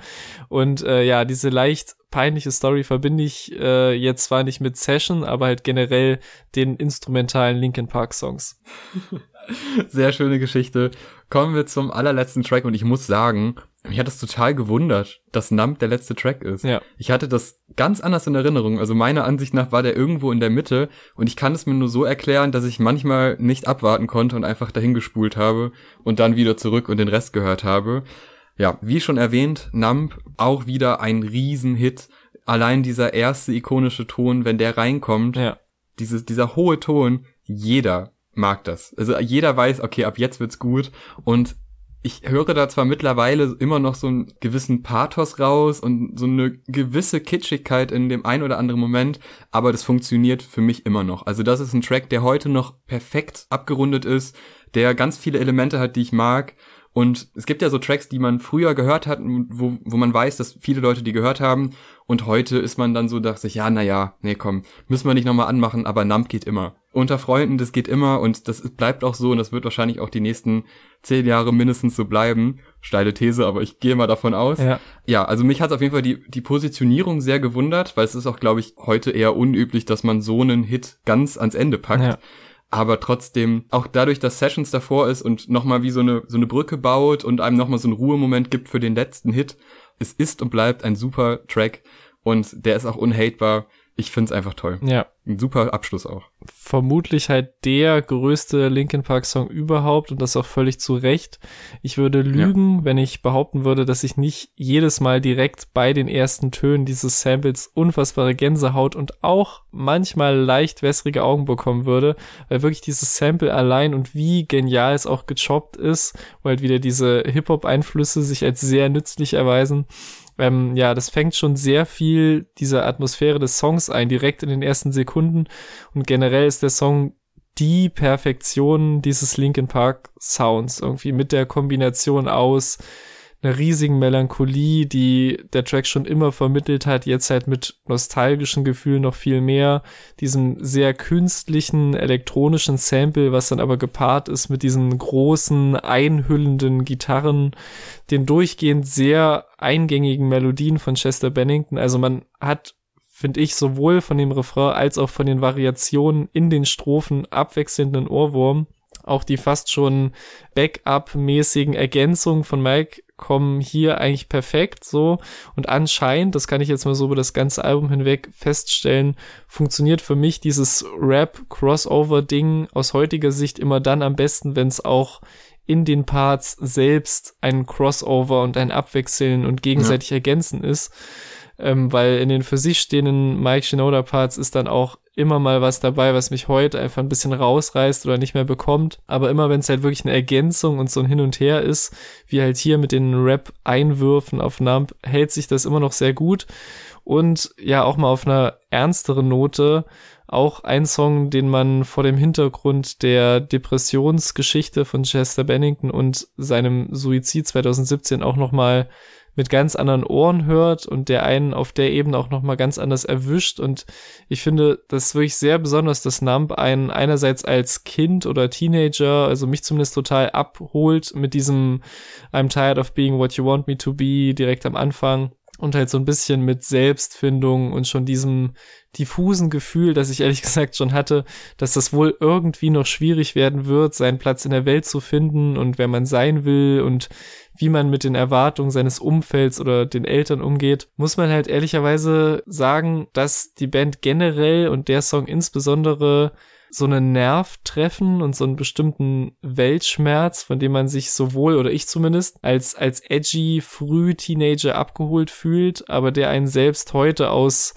Und äh, ja, diese leicht peinliche Story verbinde ich äh, jetzt zwar nicht mit Session, aber halt generell den instrumentalen Linkin Park Songs. Sehr schöne Geschichte. Kommen wir zum allerletzten Track und ich muss sagen, mich hat das total gewundert, dass Numb der letzte Track ist. Ja. Ich hatte das ganz anders in Erinnerung. Also meiner Ansicht nach war der irgendwo in der Mitte und ich kann es mir nur so erklären, dass ich manchmal nicht abwarten konnte und einfach dahin gespult habe und dann wieder zurück und den Rest gehört habe. Ja, wie schon erwähnt, Numb auch wieder ein Riesenhit. Allein dieser erste ikonische Ton, wenn der reinkommt, Ja. dieses, dieser hohe Ton, jeder mag das. Also jeder weiß, okay, ab jetzt wird's gut und ich höre da zwar mittlerweile immer noch so einen gewissen Pathos raus und so eine gewisse Kitschigkeit in dem ein oder anderen Moment, aber das funktioniert für mich immer noch. Also das ist ein Track, der heute noch perfekt abgerundet ist, der ganz viele Elemente hat, die ich mag. Und es gibt ja so Tracks, die man früher gehört hat, wo, wo man weiß, dass viele Leute die gehört haben. Und heute ist man dann so, dachte ich, ja, naja, nee, komm, müssen wir nicht nochmal anmachen, aber Nump geht immer. Unter Freunden, das geht immer und das bleibt auch so und das wird wahrscheinlich auch die nächsten zehn Jahre mindestens so bleiben. Steile These, aber ich gehe mal davon aus. Ja. Ja, also mich hat auf jeden Fall die, die Positionierung sehr gewundert, weil es ist auch, glaube ich, heute eher unüblich, dass man so einen Hit ganz ans Ende packt. Ja. Aber trotzdem, auch dadurch, dass Sessions davor ist und nochmal wie so eine, so eine Brücke baut und einem nochmal so einen Ruhemoment gibt für den letzten Hit, es ist und bleibt ein super Track und der ist auch unhatebar. Ich find's einfach toll. Ja. Ein super Abschluss auch. vermutlich halt der größte Linkin Park Song überhaupt und das auch völlig zu Recht. Ich würde lügen, wenn ich behaupten würde, dass ich nicht jedes Mal direkt bei den ersten Tönen dieses Samples unfassbare Gänsehaut und auch manchmal leicht wässrige Augen bekommen würde, weil wirklich dieses Sample allein und wie genial es auch gechoppt ist, weil halt wieder diese Hip-Hop-Einflüsse sich als sehr nützlich erweisen. Ähm, ja, das fängt schon sehr viel dieser Atmosphäre des Songs ein, direkt in den ersten Sekunden. Und generell ist der Song die Perfektion dieses Linkin Park Sounds. Irgendwie mit der Kombination aus einer riesigen Melancholie, die der Track schon immer vermittelt hat, jetzt halt mit nostalgischen Gefühlen noch viel mehr, diesem sehr künstlichen elektronischen Sample, was dann aber gepaart ist mit diesen großen einhüllenden Gitarren, den durchgehend sehr eingängigen Melodien von Chester Bennington. Also man hat finde ich, sowohl von dem Refrain als auch von den Variationen in den Strophen abwechselnden Ohrwurm. Auch die fast schon Backup-mäßigen Ergänzungen von Mike kommen hier eigentlich perfekt so. Und anscheinend, das kann ich jetzt mal so über das ganze Album hinweg feststellen, funktioniert für mich dieses Rap-Crossover-Ding aus heutiger Sicht immer dann am besten, wenn es auch in den Parts selbst ein Crossover und ein Abwechseln und gegenseitig ergänzen ist ähm, weil in den für sich stehenden Mike Shinoda Parts ist dann auch immer mal was dabei, was mich heute einfach ein bisschen rausreißt oder nicht mehr bekommt. Aber immer wenn es halt wirklich eine Ergänzung und so ein Hin und Her ist, wie halt hier mit den Rap-Einwürfen auf Nump, hält sich das immer noch sehr gut. Und ja, auch mal auf einer ernsteren Note, auch ein Song, den man vor dem Hintergrund der Depressionsgeschichte von Chester Bennington und seinem Suizid 2017 auch noch mal mit ganz anderen Ohren hört und der einen auf der Ebene auch noch mal ganz anders erwischt. Und ich finde das wirklich sehr besonders, dass Nump einen einerseits als Kind oder Teenager, also mich zumindest total abholt mit diesem I'm tired of being what you want me to be direkt am Anfang und halt so ein bisschen mit Selbstfindung und schon diesem diffusen Gefühl, das ich ehrlich gesagt schon hatte, dass das wohl irgendwie noch schwierig werden wird, seinen Platz in der Welt zu finden und wer man sein will und wie man mit den Erwartungen seines Umfelds oder den Eltern umgeht, muss man halt ehrlicherweise sagen, dass die Band generell und der Song insbesondere so einen Nerv treffen und so einen bestimmten Weltschmerz, von dem man sich sowohl, oder ich zumindest, als, als edgy Früh-Teenager abgeholt fühlt, aber der einen selbst heute aus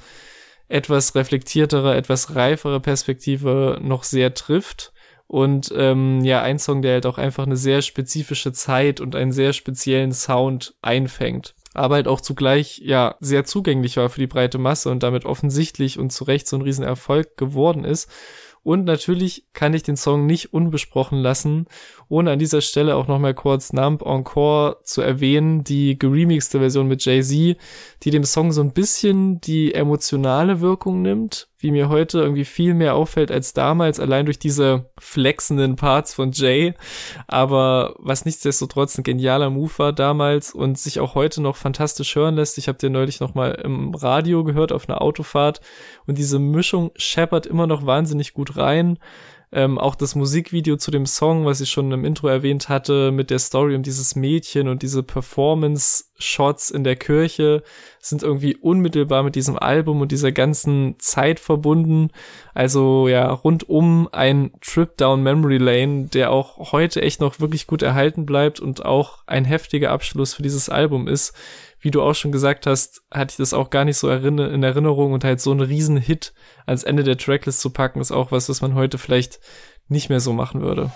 etwas reflektierterer, etwas reiferer Perspektive noch sehr trifft. Und ähm, ja, ein Song, der halt auch einfach eine sehr spezifische Zeit und einen sehr speziellen Sound einfängt. aber halt auch zugleich ja sehr zugänglich war für die breite Masse und damit offensichtlich und zu Recht so ein Riesenerfolg geworden ist. Und natürlich kann ich den Song nicht unbesprochen lassen, ohne an dieser Stelle auch nochmal kurz Numb Encore zu erwähnen, die geremixte Version mit Jay-Z, die dem Song so ein bisschen die emotionale Wirkung nimmt, wie mir heute irgendwie viel mehr auffällt als damals, allein durch diese flexenden Parts von Jay. Aber was nichtsdestotrotz ein genialer Move war damals und sich auch heute noch fantastisch hören lässt. Ich habe den neulich noch mal im Radio gehört auf einer Autofahrt und diese Mischung scheppert immer noch wahnsinnig gut rein. Ähm, auch das Musikvideo zu dem Song, was ich schon im Intro erwähnt hatte, mit der Story um dieses Mädchen und diese Performance-Shots in der Kirche sind irgendwie unmittelbar mit diesem Album und dieser ganzen Zeit verbunden. Also ja, rundum ein Trip down Memory Lane, der auch heute echt noch wirklich gut erhalten bleibt und auch ein heftiger Abschluss für dieses Album ist wie du auch schon gesagt hast, hatte ich das auch gar nicht so in Erinnerung und halt so einen riesen Hit ans Ende der Tracklist zu packen, ist auch was, was man heute vielleicht nicht mehr so machen würde.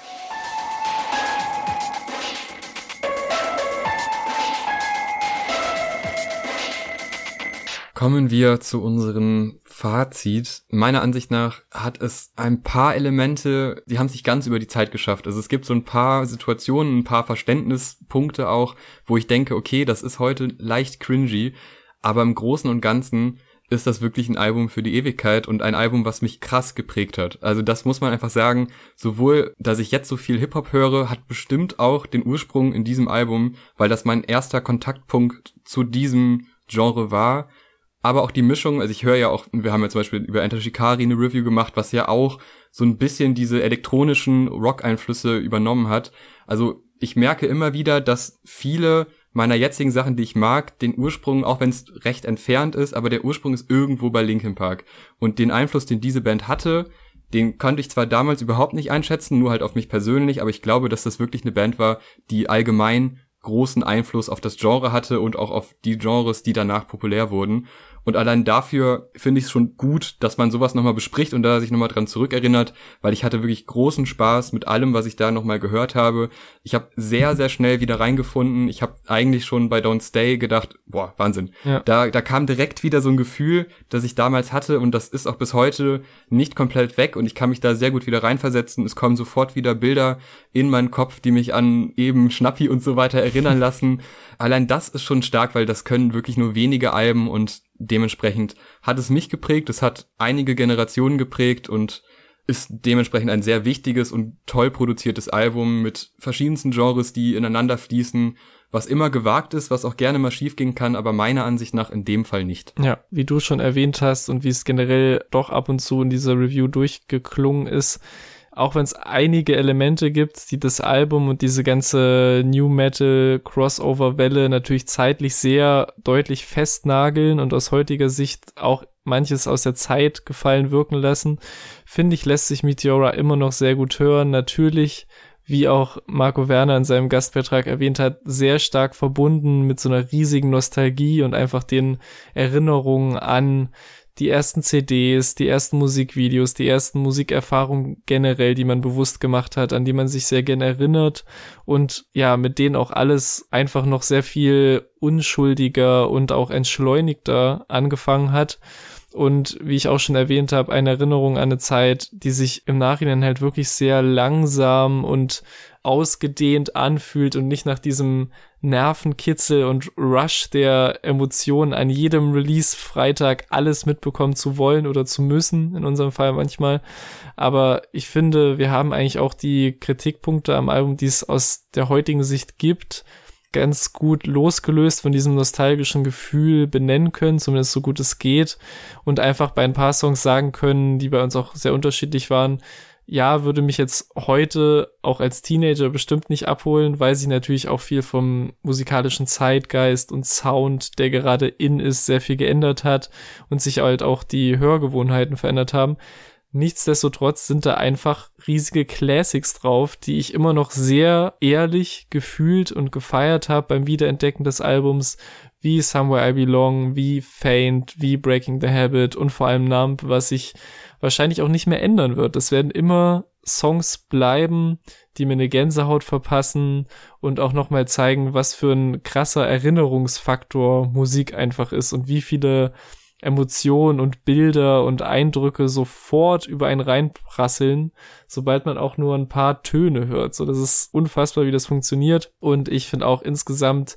Kommen wir zu unserem Fazit. Meiner Ansicht nach hat es ein paar Elemente, die haben sich ganz über die Zeit geschafft. Also es gibt so ein paar Situationen, ein paar Verständnispunkte auch, wo ich denke, okay, das ist heute leicht cringy, aber im Großen und Ganzen ist das wirklich ein Album für die Ewigkeit und ein Album, was mich krass geprägt hat. Also das muss man einfach sagen, sowohl, dass ich jetzt so viel Hip-Hop höre, hat bestimmt auch den Ursprung in diesem Album, weil das mein erster Kontaktpunkt zu diesem Genre war aber auch die Mischung, also ich höre ja auch, wir haben ja zum Beispiel über Enter Shikari eine Review gemacht, was ja auch so ein bisschen diese elektronischen Rock-Einflüsse übernommen hat. Also ich merke immer wieder, dass viele meiner jetzigen Sachen, die ich mag, den Ursprung, auch wenn es recht entfernt ist, aber der Ursprung ist irgendwo bei Linkin Park. Und den Einfluss, den diese Band hatte, den konnte ich zwar damals überhaupt nicht einschätzen, nur halt auf mich persönlich, aber ich glaube, dass das wirklich eine Band war, die allgemein großen Einfluss auf das Genre hatte und auch auf die Genres, die danach populär wurden. Und allein dafür finde ich es schon gut, dass man sowas nochmal bespricht und da sich nochmal dran zurückerinnert, weil ich hatte wirklich großen Spaß mit allem, was ich da nochmal gehört habe. Ich habe sehr, sehr schnell wieder reingefunden. Ich habe eigentlich schon bei Don't Stay gedacht, boah, Wahnsinn. Ja. Da, da kam direkt wieder so ein Gefühl, das ich damals hatte und das ist auch bis heute nicht komplett weg und ich kann mich da sehr gut wieder reinversetzen. Es kommen sofort wieder Bilder in meinen Kopf, die mich an eben Schnappi und so weiter erinnern lassen. Allein das ist schon stark, weil das können wirklich nur wenige Alben und dementsprechend hat es mich geprägt, es hat einige Generationen geprägt und ist dementsprechend ein sehr wichtiges und toll produziertes Album mit verschiedensten Genres, die ineinander fließen, was immer gewagt ist, was auch gerne mal schief gehen kann, aber meiner Ansicht nach in dem Fall nicht. Ja, wie du schon erwähnt hast und wie es generell doch ab und zu in dieser Review durchgeklungen ist, auch wenn es einige Elemente gibt, die das Album und diese ganze New Metal Crossover Welle natürlich zeitlich sehr deutlich festnageln und aus heutiger Sicht auch manches aus der Zeit gefallen wirken lassen, finde ich, lässt sich Meteora immer noch sehr gut hören. Natürlich, wie auch Marco Werner in seinem Gastbeitrag erwähnt hat, sehr stark verbunden mit so einer riesigen Nostalgie und einfach den Erinnerungen an die ersten CDs, die ersten Musikvideos, die ersten Musikerfahrungen generell, die man bewusst gemacht hat, an die man sich sehr gern erinnert und ja, mit denen auch alles einfach noch sehr viel unschuldiger und auch entschleunigter angefangen hat. Und wie ich auch schon erwähnt habe, eine Erinnerung an eine Zeit, die sich im Nachhinein halt wirklich sehr langsam und ausgedehnt anfühlt und nicht nach diesem Nervenkitzel und Rush der Emotionen an jedem Release-Freitag alles mitbekommen zu wollen oder zu müssen, in unserem Fall manchmal. Aber ich finde, wir haben eigentlich auch die Kritikpunkte am Album, die es aus der heutigen Sicht gibt, ganz gut losgelöst von diesem nostalgischen Gefühl benennen können, zumindest so gut es geht, und einfach bei ein paar Songs sagen können, die bei uns auch sehr unterschiedlich waren, ja, würde mich jetzt heute auch als Teenager bestimmt nicht abholen, weil sie natürlich auch viel vom musikalischen Zeitgeist und Sound, der gerade in ist, sehr viel geändert hat und sich halt auch die Hörgewohnheiten verändert haben. Nichtsdestotrotz sind da einfach riesige Classics drauf, die ich immer noch sehr ehrlich gefühlt und gefeiert habe beim Wiederentdecken des Albums, wie Somewhere I Belong, wie Faint, wie Breaking the Habit und vor allem Numb, was ich wahrscheinlich auch nicht mehr ändern wird. Es werden immer Songs bleiben, die mir eine Gänsehaut verpassen und auch nochmal zeigen, was für ein krasser Erinnerungsfaktor Musik einfach ist und wie viele Emotionen und Bilder und Eindrücke sofort über einen reinprasseln, sobald man auch nur ein paar Töne hört. So, das ist unfassbar, wie das funktioniert. Und ich finde auch insgesamt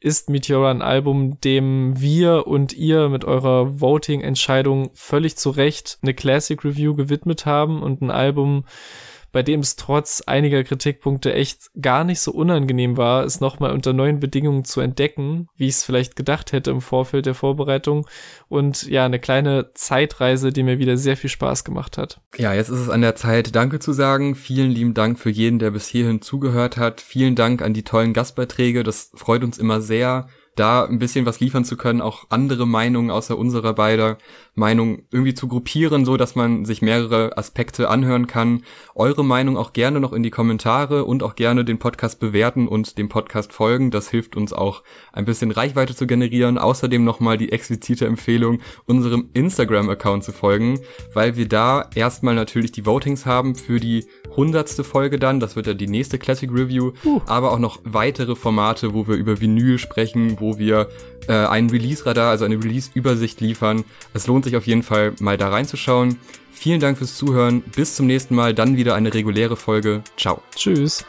ist Meteora ein Album, dem wir und ihr mit eurer Voting-Entscheidung völlig zu Recht eine Classic Review gewidmet haben und ein Album, bei dem es trotz einiger Kritikpunkte echt gar nicht so unangenehm war, es nochmal unter neuen Bedingungen zu entdecken, wie ich es vielleicht gedacht hätte im Vorfeld der Vorbereitung. Und ja, eine kleine Zeitreise, die mir wieder sehr viel Spaß gemacht hat. Ja, jetzt ist es an der Zeit, Danke zu sagen. Vielen lieben Dank für jeden, der bis hierhin zugehört hat. Vielen Dank an die tollen Gastbeiträge. Das freut uns immer sehr, da ein bisschen was liefern zu können, auch andere Meinungen außer unserer beider Meinung irgendwie zu gruppieren, so dass man sich mehrere Aspekte anhören kann. Eure Meinung auch gerne noch in die Kommentare und auch gerne den Podcast bewerten und dem Podcast folgen. Das hilft uns auch ein bisschen Reichweite zu generieren. Außerdem nochmal die explizite Empfehlung, unserem Instagram-Account zu folgen, weil wir da erstmal natürlich die Votings haben für die hundertste Folge dann. Das wird ja die nächste Classic Review, aber auch noch weitere Formate, wo wir über Vinyl sprechen, wo wir äh, einen Release-Radar, also eine Release-Übersicht liefern. Es lohnt sich auf jeden Fall mal da reinzuschauen. Vielen Dank fürs Zuhören. Bis zum nächsten Mal. Dann wieder eine reguläre Folge. Ciao. Tschüss.